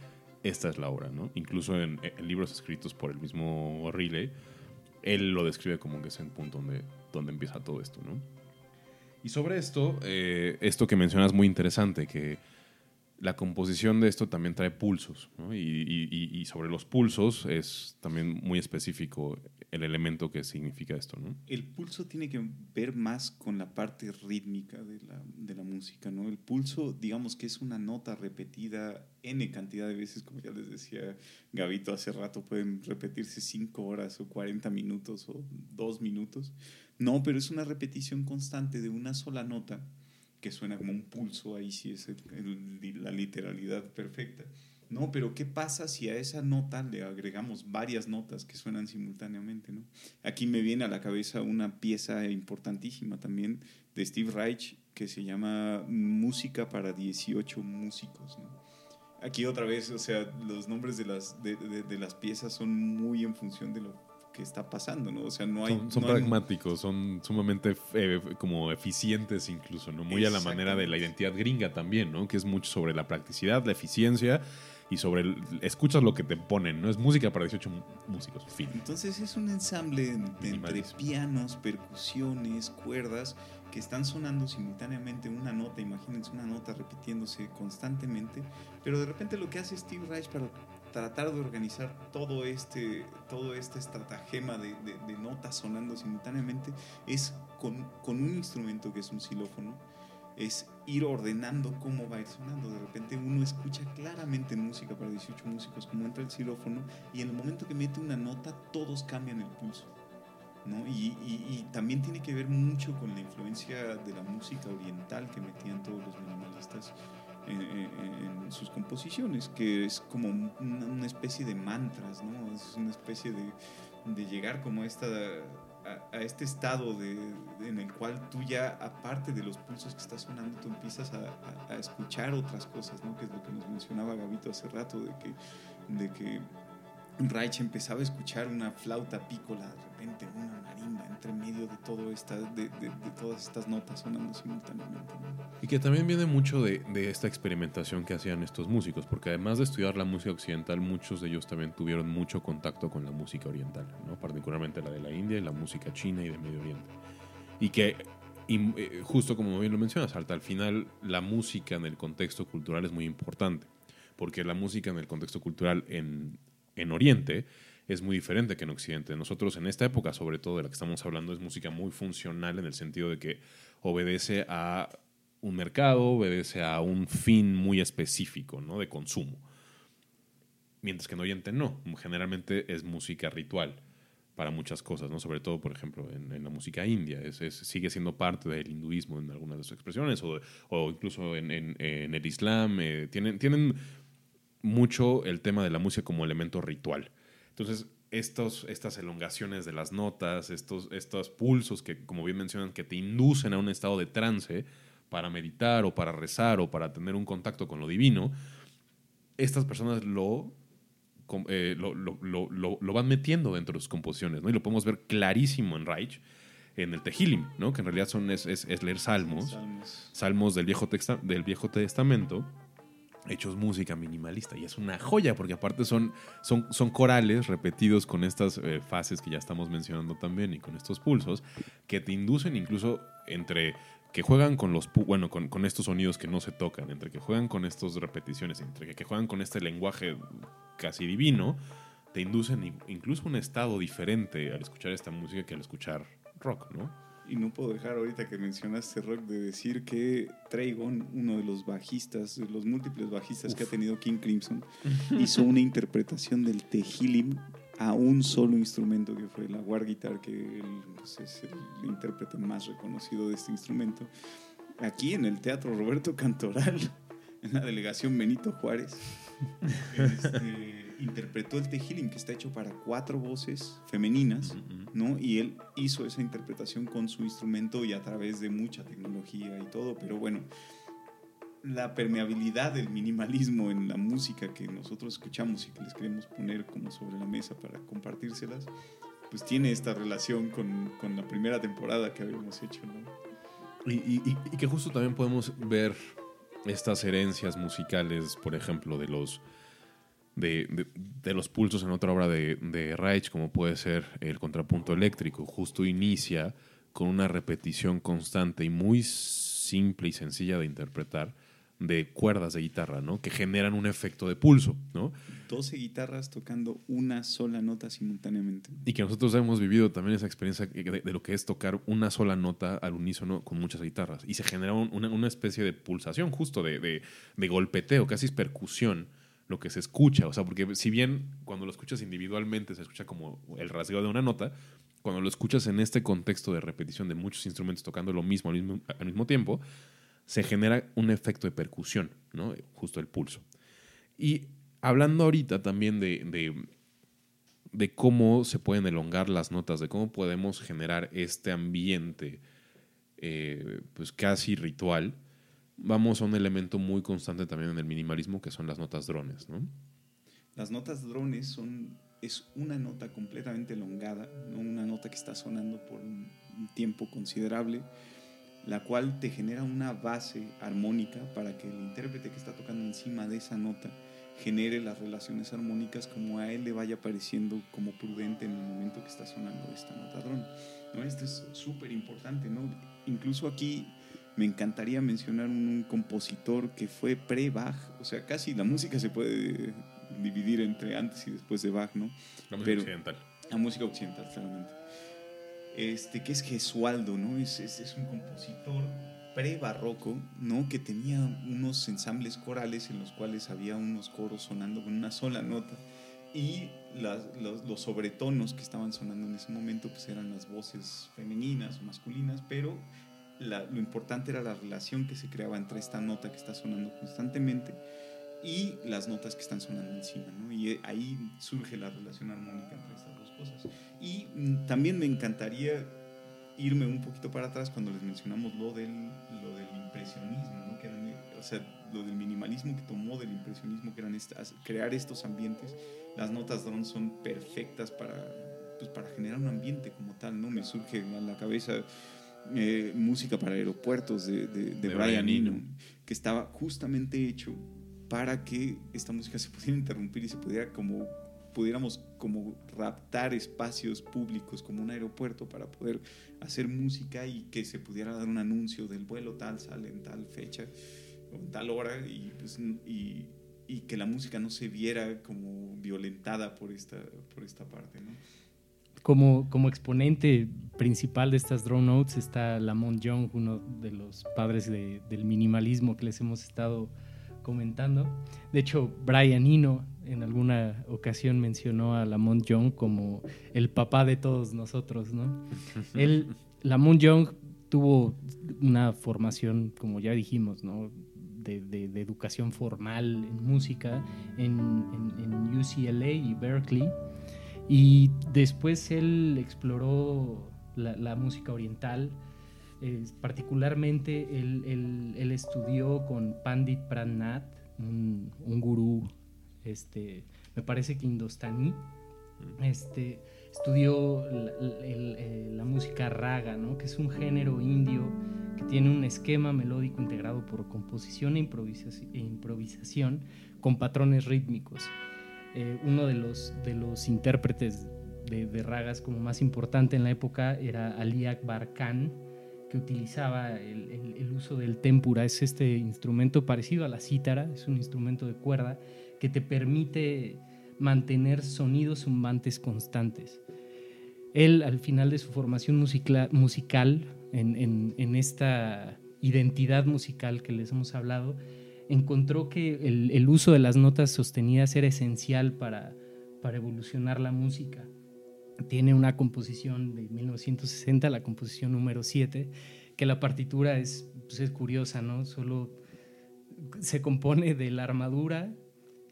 esta es la obra, ¿no? Incluso en, libros escritos por el mismo Riley, él lo describe como que es el punto donde, donde empieza todo esto, ¿no? Y sobre esto, eh, esto que mencionas muy interesante, que la composición de esto también trae pulsos, ¿no? y, sobre los pulsos es también muy específico el elemento que significa esto. ¿no? El pulso tiene que ver más con la parte rítmica de la, de la, música. ¿no? El pulso, digamos que es una nota repetida n cantidad de veces, como ya les decía Gavito hace rato, pueden repetirse 5 horas o 40 minutos o 2 minutos. No, pero es una repetición constante de una sola nota que suena como un pulso, ahí sí es la literalidad perfecta. No, pero ¿qué pasa si a esa nota le agregamos varias notas que suenan simultáneamente? ¿no? Aquí me viene a la cabeza una pieza importantísima también de Steve Reich que se llama Música para 18 músicos. Aquí otra vez, o sea, los nombres de las, de, de las piezas son muy en función de lo está pasando, ¿no? O sea, no hay... Son, pragmáticos, son sumamente eh, como eficientes incluso, ¿no? Muy a la manera de la identidad gringa también, ¿no? Que es mucho sobre la practicidad, la eficiencia y sobre el, escuchas lo que te ponen, ¿no? Es música para 18 músicos, fin. Entonces es un ensamble entre pianos, percusiones, cuerdas que están sonando simultáneamente una nota, imagínense una nota repitiéndose constantemente, pero de repente lo que hace Steve Reich para tratar de organizar todo este, todo este estratagema de, notas sonando simultáneamente es con, con, un instrumento que es un xilófono, es ir ordenando cómo va a ir sonando. De repente uno escucha claramente en música para 18 músicos cómo entra el xilófono y en el momento que mete una nota todos cambian el pulso. ¿no? Y, y, también tiene que ver mucho con la influencia de la música oriental que metían todos los minimalistas en, sus composiciones, que es como una, especie de mantras, ¿no? Es una especie de, de llegar como a, esta, a, este estado de, en el cual tú ya, aparte de los pulsos que está sonando, tú empiezas a, escuchar otras cosas, ¿no? Que es lo que nos mencionaba Gabito hace rato, de que, de que Reich empezaba a escuchar una flauta pícola, de repente una marimba entre medio de, todo esta, de, de, de todas estas notas sonando simultáneamente. Y que también viene mucho de, de, esta experimentación que hacían estos músicos, porque además de estudiar la música occidental, muchos de ellos también tuvieron mucho contacto con la música oriental, ¿no? particularmente la de la India y la música china y de Medio Oriente. Y que, y, eh, justo como bien lo mencionas, al final la música en el contexto cultural es muy importante, porque la música en el contexto cultural en, en Oriente es muy diferente que en Occidente. Nosotros en esta época, sobre todo de la que estamos hablando, es música muy funcional en el sentido de que obedece a un mercado, obedece a un fin muy específico ¿no? de consumo. Mientras que en Oriente no, generalmente es música ritual para muchas cosas, ¿no? sobre todo, por ejemplo, en, la música india, es, sigue siendo parte del hinduismo en algunas de sus expresiones, o, o incluso en, el Islam, eh, tienen, tienen mucho el tema de la música como elemento ritual. Entonces, estos, estas elongaciones de las notas, estos, estos pulsos que, como bien mencionan, que te inducen a un estado de trance para meditar o para rezar o para tener un contacto con lo divino, estas personas lo, eh, lo, lo, lo, lo, van metiendo dentro de sus composiciones, ¿no? Y lo podemos ver clarísimo en Reich, en el Tehilim, ¿no? Que en realidad son, es, es, es leer salmos, salmos, salmos del, Viejo Texta, del Viejo Testamento, hechos música minimalista. Y es una joya porque aparte son, son, son corales repetidos con estas eh, fases que ya estamos mencionando también y con estos pulsos que te inducen incluso entre que juegan con los bueno con, con, estos sonidos que no se tocan entre que juegan con estas repeticiones entre que, que juegan con este lenguaje casi divino te inducen incluso un estado diferente al escuchar esta música que al escuchar rock no y no puedo dejar ahorita que mencionaste rock de decir que Trayvon, uno de los bajistas, de los múltiples bajistas Uf. que ha tenido King Crimson, *laughs* hizo una interpretación del Tehilim a un solo instrumento que fue la war guitar, que él, pues, es el intérprete más reconocido de este instrumento. Aquí en el Teatro Roberto Cantoral, *laughs* en la delegación Benito Juárez. *laughs* Este, interpretó el Tehilim, que está hecho para cuatro voces femeninas, uh -huh. ¿no? Y él hizo esa interpretación con su instrumento y a través de mucha tecnología y todo, pero bueno, la permeabilidad del minimalismo en la música que nosotros escuchamos y que les queremos poner como sobre la mesa para compartírselas, pues tiene esta relación con, con la primera temporada que habíamos hecho, ¿no? Y, y, y que justo también podemos ver estas herencias musicales, por ejemplo, de los de, de, de, los pulsos en otra obra de, de, Reich, como puede ser el contrapunto eléctrico, justo inicia con una repetición constante y muy simple y sencilla de interpretar de cuerdas de guitarra, ¿no? Que generan un efecto de pulso, ¿no? 12 guitarras tocando una sola nota simultáneamente. Y que nosotros hemos vivido también esa experiencia de, de lo que es tocar una sola nota al unísono con muchas guitarras. Y se genera un, una, una, especie de pulsación, justo de, de, de golpeteo, casi es percusión lo que se escucha. O sea, porque si bien cuando lo escuchas individualmente se escucha como el rasgueo de una nota, cuando lo escuchas en este contexto de repetición de muchos instrumentos tocando lo mismo al mismo, tiempo, se genera un efecto de percusión, ¿no? Justo el pulso. Y hablando ahorita también de, de, de cómo se pueden elongar las notas, de cómo podemos generar este ambiente eh, pues casi ritual, vamos a un elemento muy constante también en el minimalismo que son las notas drones, ¿no? Las notas drones son es una nota completamente elongada, una nota que está sonando por un, tiempo considerable, la cual te genera una base armónica para que el intérprete que está tocando encima de esa nota genere las relaciones armónicas como a él le vaya pareciendo como prudente en el momento que está sonando esta nota drone. ¿no? Esto es súper importante, ¿no? Incluso aquí me encantaría mencionar un, un compositor que fue pre-Bach, o sea, casi la música se puede dividir entre antes y después de Bach, ¿no? La música Pero, occidental. La música occidental, claramente. Este, que es Gesualdo, ¿no? Es, es, es un compositor pre-barroco, ¿no? Que tenía unos ensambles corales en los cuales había unos coros sonando con una sola nota. Y las, los, los, sobretonos que estaban sonando en ese momento, pues eran las voces femeninas o masculinas, pero la, lo importante era la relación que se creaba entre esta nota que está sonando constantemente y las notas que están sonando encima, ¿no? Y ahí surge la relación armónica entre estas dos cosas. Y mm, también me encantaría irme un poquito para atrás cuando les mencionamos lo del, lo del impresionismo, ¿no? Que eran o sea, lo del minimalismo que tomó del impresionismo, que eran estas, crear estos ambientes. Las notas drone son perfectas para, pues, para generar un ambiente como tal, ¿no? Me surge a la cabeza eh, música para aeropuertos de, de, de, Brian Eno, que estaba justamente hecho para que esta música se pudiera interrumpir y se pudiera como pudiéramos como raptar espacios públicos como un aeropuerto para poder hacer música y que se pudiera dar un anuncio del vuelo tal sale en tal fecha o en tal hora y, pues, y, y, que la música no se viera como violentada por esta, por esta parte. ¿no? Como, como exponente principal de estas drone notes está Lamont Young, uno de los padres de, del minimalismo que les hemos estado comentando. De hecho, Brian Eno en alguna ocasión mencionó a Lamont Young como el papá de todos nosotros, ¿no? *laughs* Él, Lamont Young tuvo una formación, como ya dijimos, ¿no? De, de, educación formal en música en, en, en, UCLA y Berkeley. Y después él exploró la, música oriental. Particularmente él, él, estudió con Pandit Pranat, un, un gurú este, me parece que indostaní, este, estudió eh, la, música raga, ¿no? que es un género indio que tiene un esquema melódico integrado por composición e, e improvisación con patrones rítmicos. Eh, uno de los, de los intérpretes de, ragas como más importante en la época era Ali Akbar Khan, que utilizaba el, el, uso del tempura. Es este instrumento parecido a la cítara, es un instrumento de cuerda que te permite mantener sonidos zumbantes constantes. Él, al final de su formación musical, en, esta identidad musical que les hemos hablado, encontró que el, uso de las notas sostenidas era esencial para, para evolucionar la música. Tiene una composición de 1960, la composición número 7, que la partitura es, pues, es curiosa, ¿no? Solo se compone de la armadura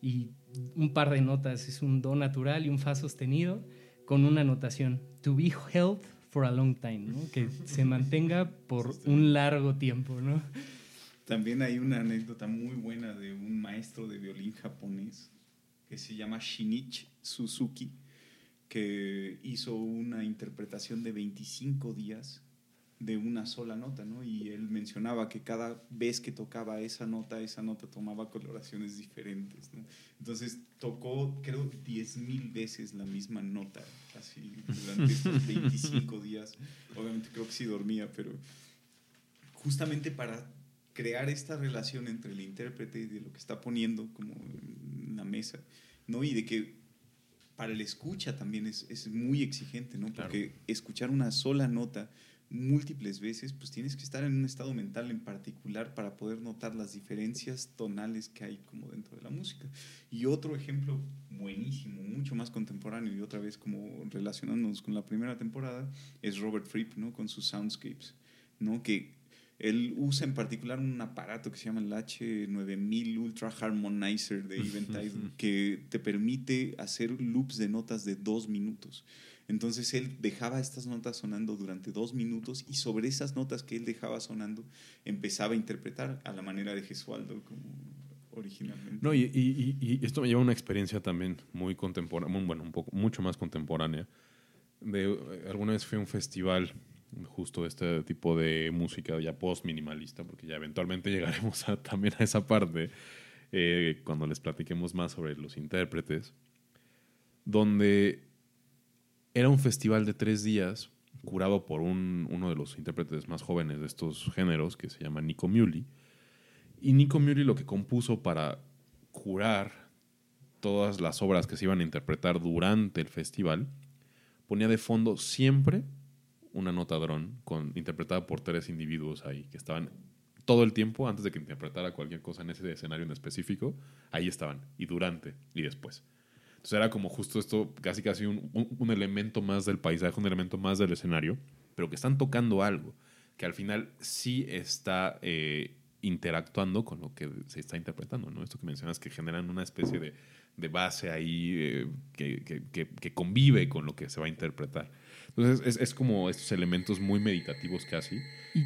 y un par de notas, es un do natural y un fa sostenido con una notación, to be held for a long time, que se mantenga por un largo tiempo. ¿no? También hay una anécdota muy buena de un maestro de violín japonés que se llama Shinichi Suzuki, que hizo una interpretación de 25 días de una sola nota, ¿no? Y él mencionaba que cada vez que tocaba esa nota, esa nota tomaba coloraciones diferentes, ¿no? Entonces tocó, creo, 10.000 veces la misma nota, casi durante estos 25 días. Obviamente creo que sí dormía, pero justamente para crear esta relación entre el intérprete y de lo que está poniendo como en la mesa, ¿no? Y de que para el escucha también es, es muy exigente, ¿no? Porque escuchar una sola nota múltiples veces, pues tienes que estar en un estado mental en particular para poder notar las diferencias tonales que hay como dentro de la música. Y otro ejemplo buenísimo, mucho más contemporáneo y otra vez como relacionándonos con la primera temporada, es Robert Fripp, ¿no? Con sus soundscapes, ¿no? Que él usa en particular un aparato que se llama el H9000 Ultra Harmonizer de Eventide *laughs* que te permite hacer loops de notas de dos minutos. Entonces él dejaba estas notas sonando durante dos minutos y sobre esas notas que él dejaba sonando empezaba a interpretar a la manera de Gesualdo como originalmente. No, y, y, esto me lleva a una experiencia también muy contemporánea, bueno, un poco, mucho más contemporánea. De, alguna vez fui a un festival justo este tipo de música ya post-minimalista, porque ya eventualmente *laughs* llegaremos también a esa parte eh, cuando les platiquemos más sobre los intérpretes, donde era un festival de tres días curado por un, uno de los intérpretes más jóvenes de estos géneros, que se llama Nico Muley. Y Nico Muley lo que compuso para curar todas las obras que se iban a interpretar durante el festival, ponía de fondo siempre una nota dron con, interpretada por tres individuos ahí, que estaban todo el tiempo, antes de que interpretara cualquier cosa en ese escenario en específico, ahí estaban, y durante y después. Entonces era como justo esto, casi casi un, un, elemento más del paisaje, un elemento más del escenario, pero que están tocando algo que al final sí está eh, interactuando con lo que se está interpretando, ¿no? Esto que mencionas que generan una especie de, de base ahí eh, que, que, que, convive con lo que se va a interpretar. Entonces es, es, como estos elementos muy meditativos casi. Y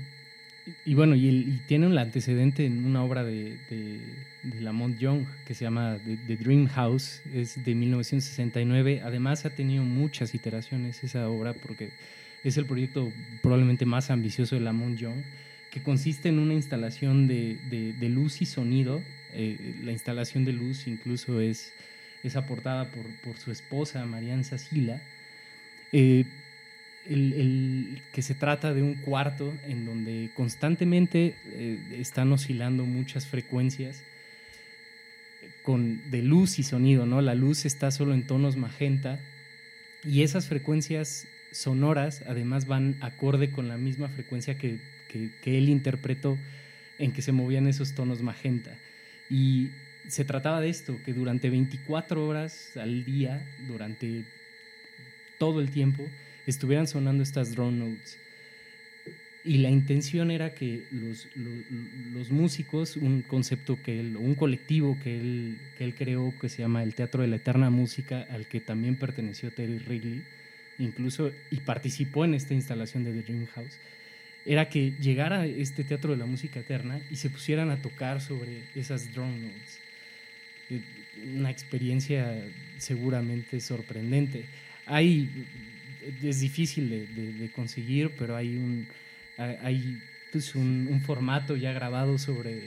Y bueno, y, el- y tiene un antecedente en una obra de, de, de Lamont Young que se llama The, The Dream House, es de 1969. Además ha tenido muchas iteraciones esa obra porque es el proyecto probablemente más ambicioso de Lamont Young, que consiste en una instalación de, de- de luz y sonido. Eh, la instalación de luz incluso es, es aportada por, por su esposa, Marianne Sacila. Eh, el, que se trata de un cuarto en donde constantemente eh, están oscilando muchas frecuencias con, de luz y sonido, ¿no? La luz está solo en tonos magenta y esas frecuencias sonoras además van acorde con la misma frecuencia que, que- que él interpretó en que se movían esos tonos magenta. Y se trataba de esto, que durante 24 horas al día, durante todo el tiempo, estuvieran sonando estas drone notes. Y la intención era que los, lo- los músicos, un concepto que él, un colectivo que él, que él creó que se llama el Teatro de la Eterna Música, al que también perteneció Terry Wrigley, incluso y participó en esta instalación de The Dream House, era que llegara este Teatro de la Música Eterna y se pusieran a tocar sobre esas drone notes. Eh, Una experiencia seguramente sorprendente. Hay, es difícil de, de- de conseguir, pero hay un, hay- pues, un, un formato ya grabado sobre,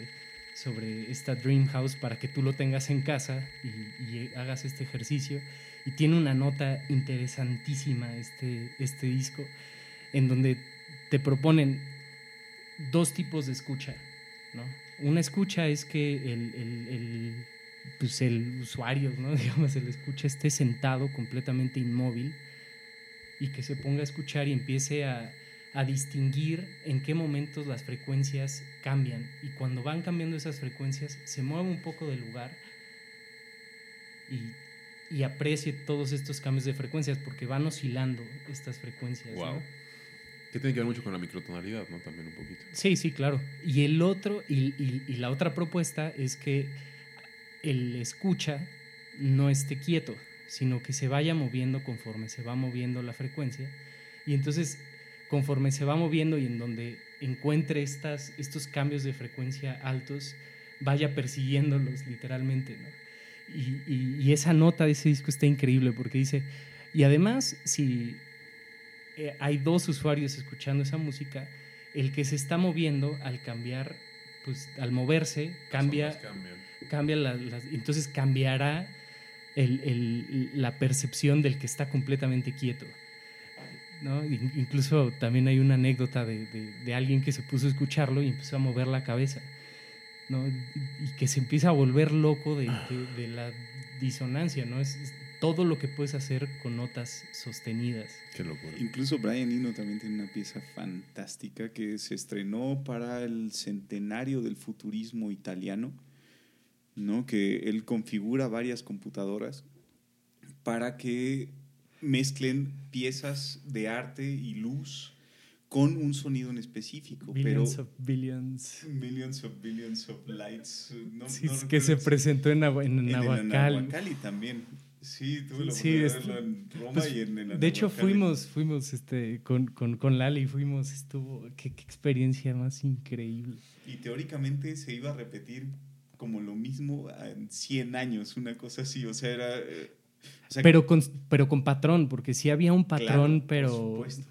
sobre esta Dream House para que tú lo tengas en casa y, y hagas este ejercicio. Y tiene una nota interesantísima este, este disco, en donde te proponen dos tipos de escucha. ¿no? Una escucha es que el, el- el, pues el usuario, ¿no? *laughs* digamos, el escucha esté sentado completamente inmóvil y que se ponga a escuchar y empiece a, a distinguir en qué momentos las frecuencias cambian. Y cuando van cambiando esas frecuencias, se mueve un poco del lugar y, y aprecie todos estos cambios de frecuencias porque van oscilando estas frecuencias. Wow. ¿no? Que tiene que ver mucho con la microtonalidad, ¿no? También un poquito. Sí, sí, claro. Y el otro, y, y- y la otra propuesta es que el escucha no esté quieto, sino que se vaya moviendo conforme se va moviendo la frecuencia. Y entonces, conforme se va moviendo y en donde encuentre estas, estos cambios de frecuencia altos, vaya persiguiéndolos literalmente. ¿no? Y, y- y esa nota de ese disco está increíble porque dice, y además, si eh, hay dos usuarios escuchando esa música, el que se está moviendo al cambiar, pues al moverse, cambia, cambia la- entonces cambiará el- el- la percepción del que está completamente quieto. ¿no? In- Incluso también hay una anécdota de, de- de alguien que se puso a escucharlo y empezó a mover la cabeza. ¿no? Y que se empieza a volver loco de, de- de la disonancia. ¿no? Es, es todo lo que puedes hacer con notas sostenidas. Qué locura. Incluso Brian Eno también tiene una pieza fantástica que se estrenó para el centenario del futurismo italiano, ¿no? que él configura varias computadoras para que mezclen piezas de arte y luz con un sonido en específico. Billions pero of billions. Millions of Billions of Lights. No, Sí, no es que se presentó en, Nahua- en en el Nahuacal. Nahuacali también. Sí, tuve la Sí, oportunidad es- de verlo en Roma pues, y en, en De hecho, fuimos, fuimos este, con, con, con Lali, fuimos, estuvo, qué, qué experiencia más increíble. Y teóricamente se iba a repetir como lo mismo en 100 años, una cosa así. O sea, era. eh, o sea, Pero con, pero con patrón, porque sí había un Claro, patrón, por pero supuesto.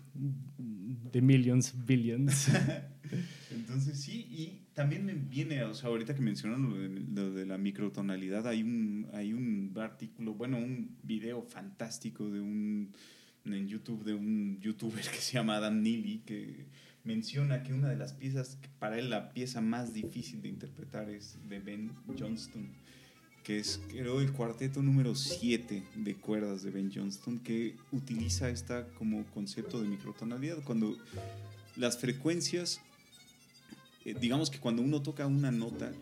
de millions, billions. *laughs* Entonces sí, y también me viene, o sea, ahorita que mencionaron lo de, lo de la microtonalidad, hay un, hay un artículo, bueno, un video fantástico de un, en YouTube de un youtuber *laughs* que se llama Adam Neely, que menciona que una de las piezas, para él la pieza más difícil de interpretar es de Ben Johnston, que es creo el cuarteto número 7 de cuerdas de Ben Johnston, que utiliza esta como concepto de microtonalidad, cuando las frecuencias eh, digamos que cuando uno toca una nota,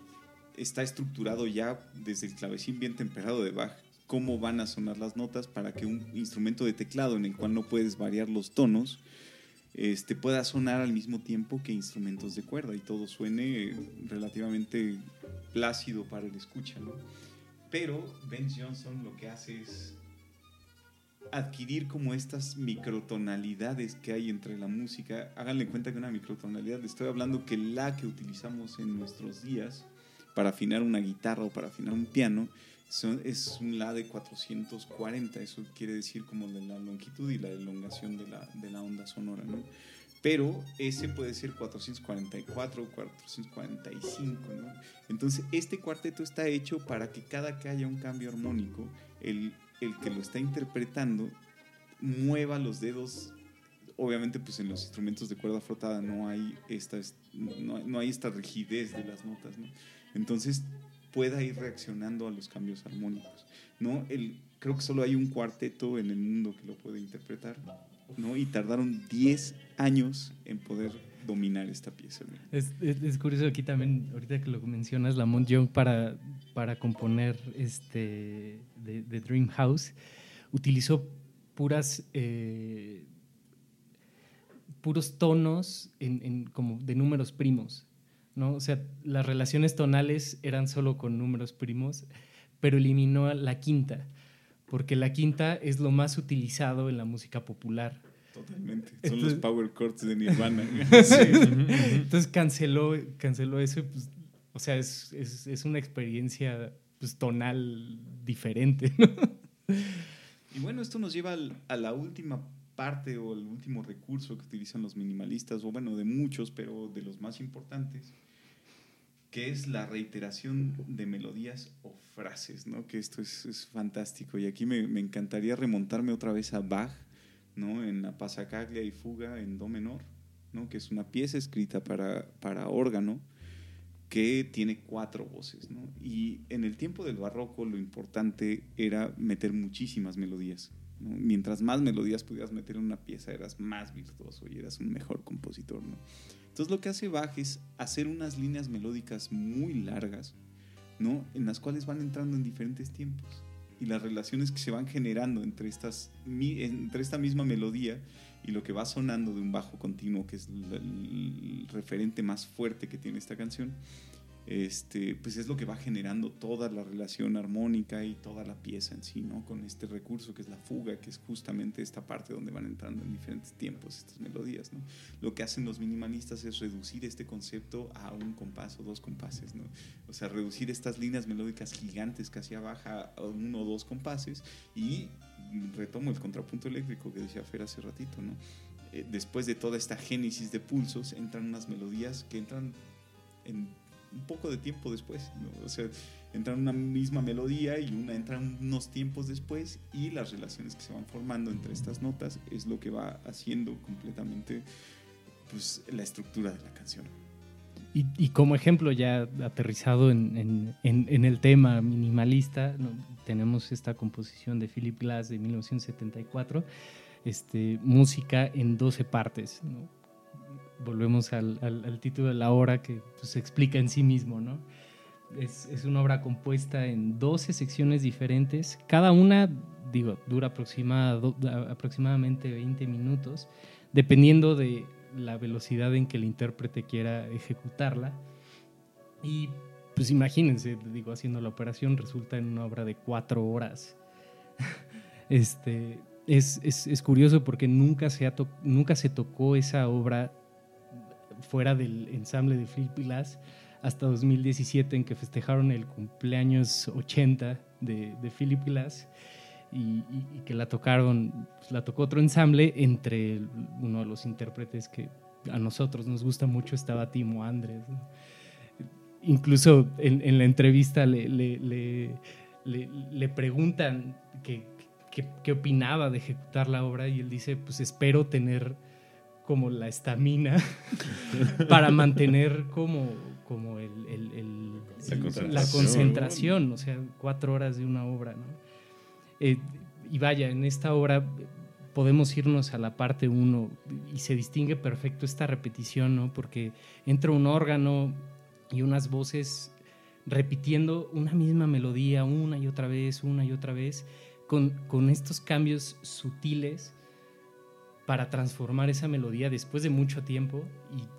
está estructurado ya desde el clavecín bien temperado de Bach, cómo van a sonar las notas para que un instrumento de teclado en el cual no puedes variar los tonos, este, pueda sonar al mismo tiempo que instrumentos de cuerda y todo suene relativamente plácido para el escucha. ¿no? Pero Ben Johnson lo que hace es adquirir como estas microtonalidades que hay entre la música. Háganle cuenta que una microtonalidad, estoy hablando que la que utilizamos en nuestros días para afinar una guitarra o para afinar un piano es un La de 440, eso quiere decir como de la longitud y la elongación de la, de la onda sonora, ¿no? Pero ese puede ser 444 o 445, ¿no? Entonces, este cuarteto está hecho para que cada que haya un cambio armónico, el, el que lo está interpretando mueva los dedos obviamente pues en los instrumentos de cuerda frotada no hay esta, no, no hay esta rigidez de las notas, ¿no? Entonces pueda ir reaccionando a los cambios armónicos. ¿no? El, creo que solo hay un cuarteto en el mundo que lo puede interpretar, ¿no? y tardaron 10 años en poder dominar esta pieza. Es, es, curioso aquí también, ahorita que lo mencionas, Lamont Young para, para componer este, de, Dream House utilizó puras... Eh, puros tonos en, en, como de números primos. ¿No? O sea, las relaciones tonales eran solo con números primos, pero eliminó la quinta, porque la quinta es lo más utilizado en la música popular. Totalmente. Son los power chords de Nirvana. *laughs* Entonces canceló, canceló eso. Pues, o sea, es, es, una experiencia pues, tonal diferente. Y bueno, esto nos lleva a la última parte o el último recurso que utilizan los minimalistas, o bueno, de muchos, pero de los más importantes, que es la reiteración de melodías o frases, ¿no? Que esto es, es fantástico. Y aquí me, me, encantaría remontarme otra vez a Bach, ¿no? En la Pasacaglia y Fuga en Do menor, ¿no? Que es una pieza escrita para, para órgano que tiene cuatro voces, ¿no? Y en el tiempo del barroco lo importante era meter muchísimas melodías, Mientras más melodías pudieras meter en una pieza, eras más virtuoso y eras un mejor compositor. ¿no? Entonces lo que hace Bach es hacer unas líneas melódicas muy largas, ¿no? en las cuales van entrando en diferentes tiempos. Y las relaciones que se van generando entre, estas, entre esta misma melodía y lo que va sonando de un bajo continuo, que es el referente más fuerte que tiene esta canción, este, pues es lo que va generando toda la relación armónica y toda la pieza en sí, ¿no? Con este recurso que es la fuga, que es justamente esta parte donde van entrando en diferentes tiempos estas melodías, ¿no? Lo que hacen los minimalistas es reducir este concepto a un compás o dos compases, ¿no? O sea, reducir estas líneas melódicas gigantes que hacía baja a uno o dos compases y retomo el contrapunto eléctrico que decía Fer hace ratito, ¿no? Eh, después de toda esta génesis de pulsos, entran unas melodías que entran en un poco de tiempo después. O sea, entra una misma melodía y una entra unos tiempos después y las relaciones que se van formando entre estas notas es lo que va haciendo completamente pues, la estructura de la canción. Y, como ejemplo ya aterrizado en, en, el tema minimalista, tenemos esta composición de Philip Glass de 1974, este, música en 12 partes. ¿no? Volvemos al, al, título de la obra que pues, se explica en sí mismo, ¿no? Es, es, una obra compuesta en 12 secciones diferentes, cada una, digo, dura aproximadamente 20 minutos, dependiendo de la velocidad en que el intérprete quiera ejecutarla. Y pues imagínense, digo, haciendo la operación resulta en una obra de cuatro horas. *laughs* este, es, es, es, curioso porque nunca se, ha nunca se tocó esa obra fuera del ensamble de Philip Glass hasta 2017 en que festejaron el cumpleaños 80 de, de Philip Glass y, que la tocaron, pues, la tocó otro ensamble entre uno de los intérpretes que a nosotros nos gusta mucho estaba Timo Andres. Incluso en, la entrevista le, le, le, preguntan qué, qué opinaba de ejecutar la obra y él dice, pues espero tener como la estamina *laughs* para mantener como, como el, la, concentración. o sea, cuatro horas de una obra. ¿no? Eh, y vaya, en esta obra podemos irnos a la parte uno y se distingue perfecto esta repetición, ¿no? porque entra un órgano y unas voces repitiendo una misma melodía una y otra vez, una y otra vez, con, con estos cambios sutiles para transformar esa melodía después de mucho tiempo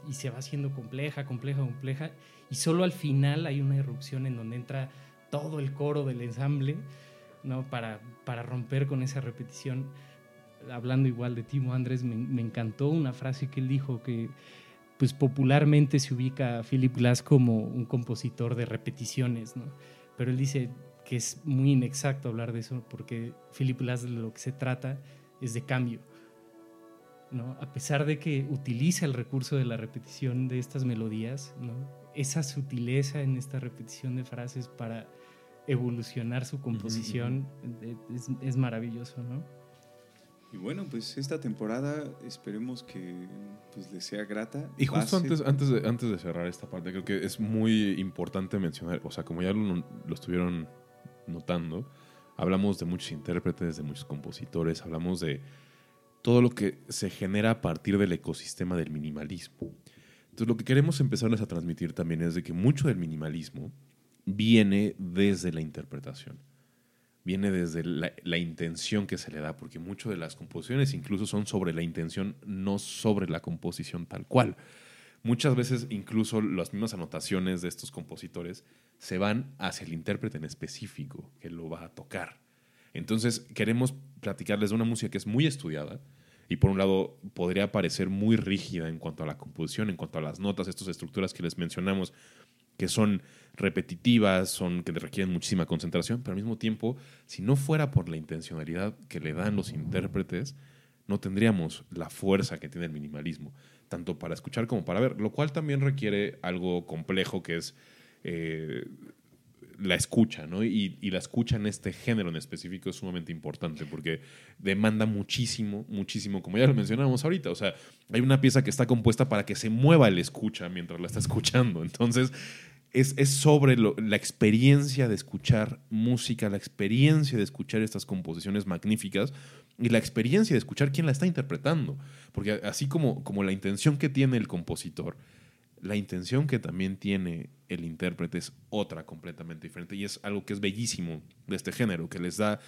y, se va haciendo compleja, compleja, compleja y solo al final hay una irrupción en donde entra todo el coro del ensamble ¿no? Para, para romper con esa repetición. Hablando igual de Timo Andrés, me, me encantó una frase que él dijo que pues popularmente se ubica a Philip Glass como un compositor de repeticiones, ¿no? Pero él dice que es muy inexacto hablar de eso porque Philip Glass de lo que se trata es de cambio. ¿No? A pesar de que utiliza el recurso de la repetición de estas melodías, ¿no? esa sutileza en esta repetición de frases para evolucionar su composición es, es maravilloso, ¿no? Y bueno, pues esta temporada esperemos que pues, les sea grata. Y justo antes, antes, de, antes de cerrar esta parte, creo que es muy importante mencionar, o sea, como ya lo, lo estuvieron notando, hablamos de muchos intérpretes, de muchos compositores, hablamos de todo lo que se genera a partir del ecosistema del minimalismo. Entonces lo que queremos empezarles a transmitir también es de que mucho del minimalismo viene desde la interpretación viene desde la, intención que se le da, porque muchas de las composiciones incluso son sobre la intención, no sobre la composición tal cual. Muchas veces incluso las mismas anotaciones de estos compositores se van hacia el intérprete en específico que lo va a tocar. Entonces queremos platicarles de una música que es muy estudiada y por un lado podría parecer muy rígida en cuanto a la composición, en cuanto a las notas, estas estructuras que les mencionamos, que son repetitivas, son que requieren muchísima concentración, pero al mismo tiempo, si no fuera por la intencionalidad que le dan los intérpretes, no tendríamos la fuerza que tiene el minimalismo, tanto para escuchar como para ver, lo cual también requiere algo complejo que es eh, la escucha, ¿no? Y, la escucha en este género en específico es sumamente importante porque demanda muchísimo, muchísimo, como ya lo mencionábamos ahorita, o sea, hay una pieza que está compuesta para que se mueva el escucha mientras la está escuchando, entonces es, es sobre la experiencia de escuchar música, la experiencia de escuchar estas composiciones magníficas y la experiencia de escuchar quién la está interpretando, porque así como, como la intención que tiene el compositor, la intención que también tiene el intérprete es otra completamente diferente y es algo que es bellísimo de este género, que les da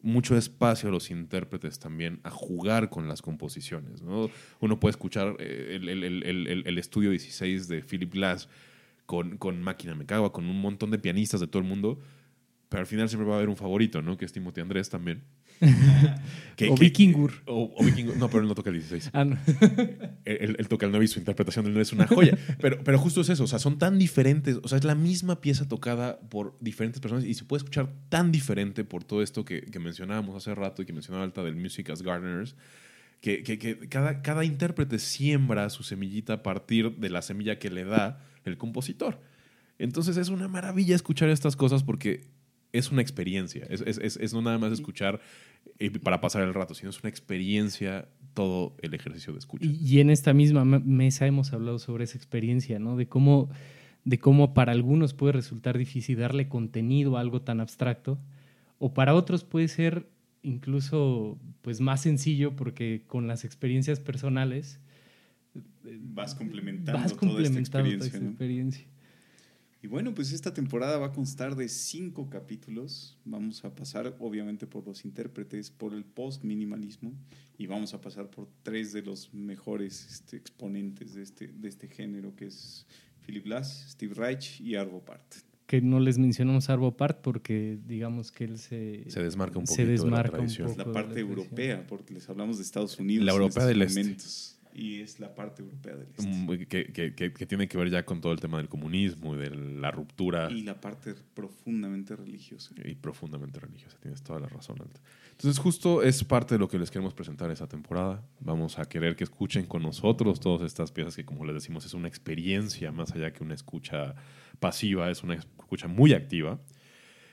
mucho espacio a los intérpretes también a jugar con las composiciones. ¿no? Uno puede escuchar eh, el, el, el, estudio 16 de Philip Glass con, con Máquina Me Cago, con un montón de pianistas de todo el mundo, pero al final siempre va a haber un favorito, ¿no? Que es Timothy Andrés también. O Vikingur. O, Vikingur. No, pero él no toca el 16. Ah, no. *laughs* él, toca el 9 y su interpretación del 9 es una joya. pero, pero justo es eso. O sea, son tan diferentes. O sea, es la misma pieza tocada por diferentes personas y se puede escuchar tan diferente por todo esto que, que mencionábamos hace rato y que mencionaba Alta del Music as Gardeners. Que, que, que, cada, cada intérprete siembra su semillita a partir de la semilla que le da el compositor. Entonces es una maravilla escuchar estas cosas porque es una experiencia. Es, es, es, no nada más escuchar eh, para pasar el rato, sino es una experiencia todo el ejercicio de escucha. Y, en esta misma mesa hemos hablado sobre esa experiencia, ¿no? De cómo, de cómo para algunos puede resultar difícil darle contenido a algo tan abstracto, o para otros puede ser incluso pues más sencillo porque con las experiencias personales vas complementando, toda esta experiencia. Y bueno, pues esta temporada va a constar de cinco capítulos. Vamos a pasar, obviamente, por los intérpretes, por el post-minimalismo y vamos a pasar por tres de los mejores este, exponentes de este, de este género, que es Philip Glass, Steve Reich y Arvo Part. Que no les mencionamos Arvo Part porque digamos que él se, se desmarca un poquito de la tradición. la parte europea, porque les hablamos de Estados Unidos. La europea del este y es la parte europea del este. Mm, que, que, que, tiene que ver ya con todo el tema del comunismo y de la ruptura. Y la parte profundamente religiosa. Y profundamente religiosa, tienes toda la razón. Entonces justo es parte de lo que les queremos presentar esta temporada. Vamos a querer que escuchen con nosotros todas estas piezas que como les decimos es una experiencia más allá que una escucha pasiva, es una escucha muy activa.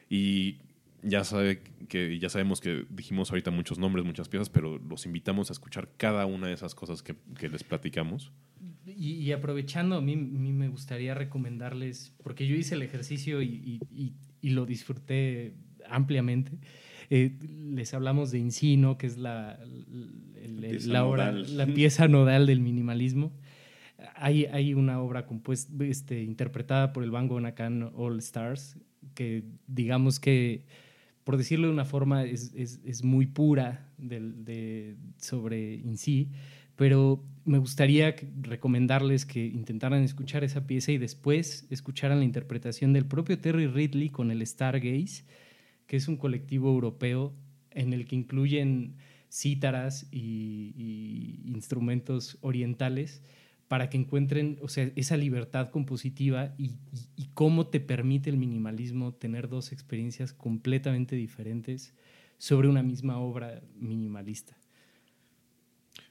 Y ya sabe que ya sabemos que dijimos ahorita muchos nombres, muchas piezas, pero los invitamos a escuchar cada una de esas cosas que, les platicamos. Y, aprovechando, a mí, me gustaría recomendarles, porque yo hice el ejercicio y, lo disfruté ampliamente. Eh, les hablamos de Incino, que es la, la, obra, la pieza nodal del minimalismo. Hay, hay una obra compuesta, este, interpretada por el Bango Nakan All Stars, que digamos que por decirlo de una forma, es, es, es muy pura de, sobre in sí, pero me gustaría recomendarles que intentaran escuchar esa pieza y después escucharan la interpretación del propio Terry Ridley con el Stargaze, que es un colectivo europeo en el que incluyen cítaras y, y instrumentos orientales para que encuentren o sea, esa libertad compositiva y, y, cómo te permite el minimalismo tener dos experiencias completamente diferentes sobre una misma obra minimalista.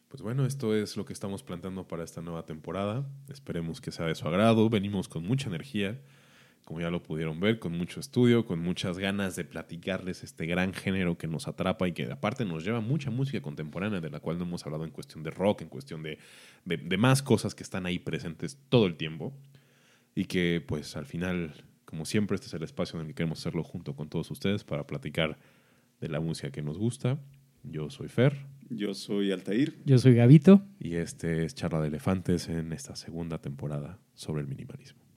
Pues bueno, esto es lo que estamos planteando para esta nueva temporada. Esperemos que sea de su agrado. Venimos con mucha energía, como ya lo pudieron ver, con mucho estudio, con muchas ganas de platicarles este gran género que nos atrapa y que aparte nos lleva mucha música contemporánea, de la cual no hemos hablado en cuestión de rock, en cuestión de, de, de más cosas que están ahí presentes todo el tiempo. Y que pues al final, como siempre, este es el espacio en el que queremos hacerlo junto con todos ustedes para platicar de la música que nos gusta. Yo soy Fer. Yo soy Altair. Yo soy Gavito. Y este es Charla de Elefantes en esta segunda temporada sobre el minimalismo.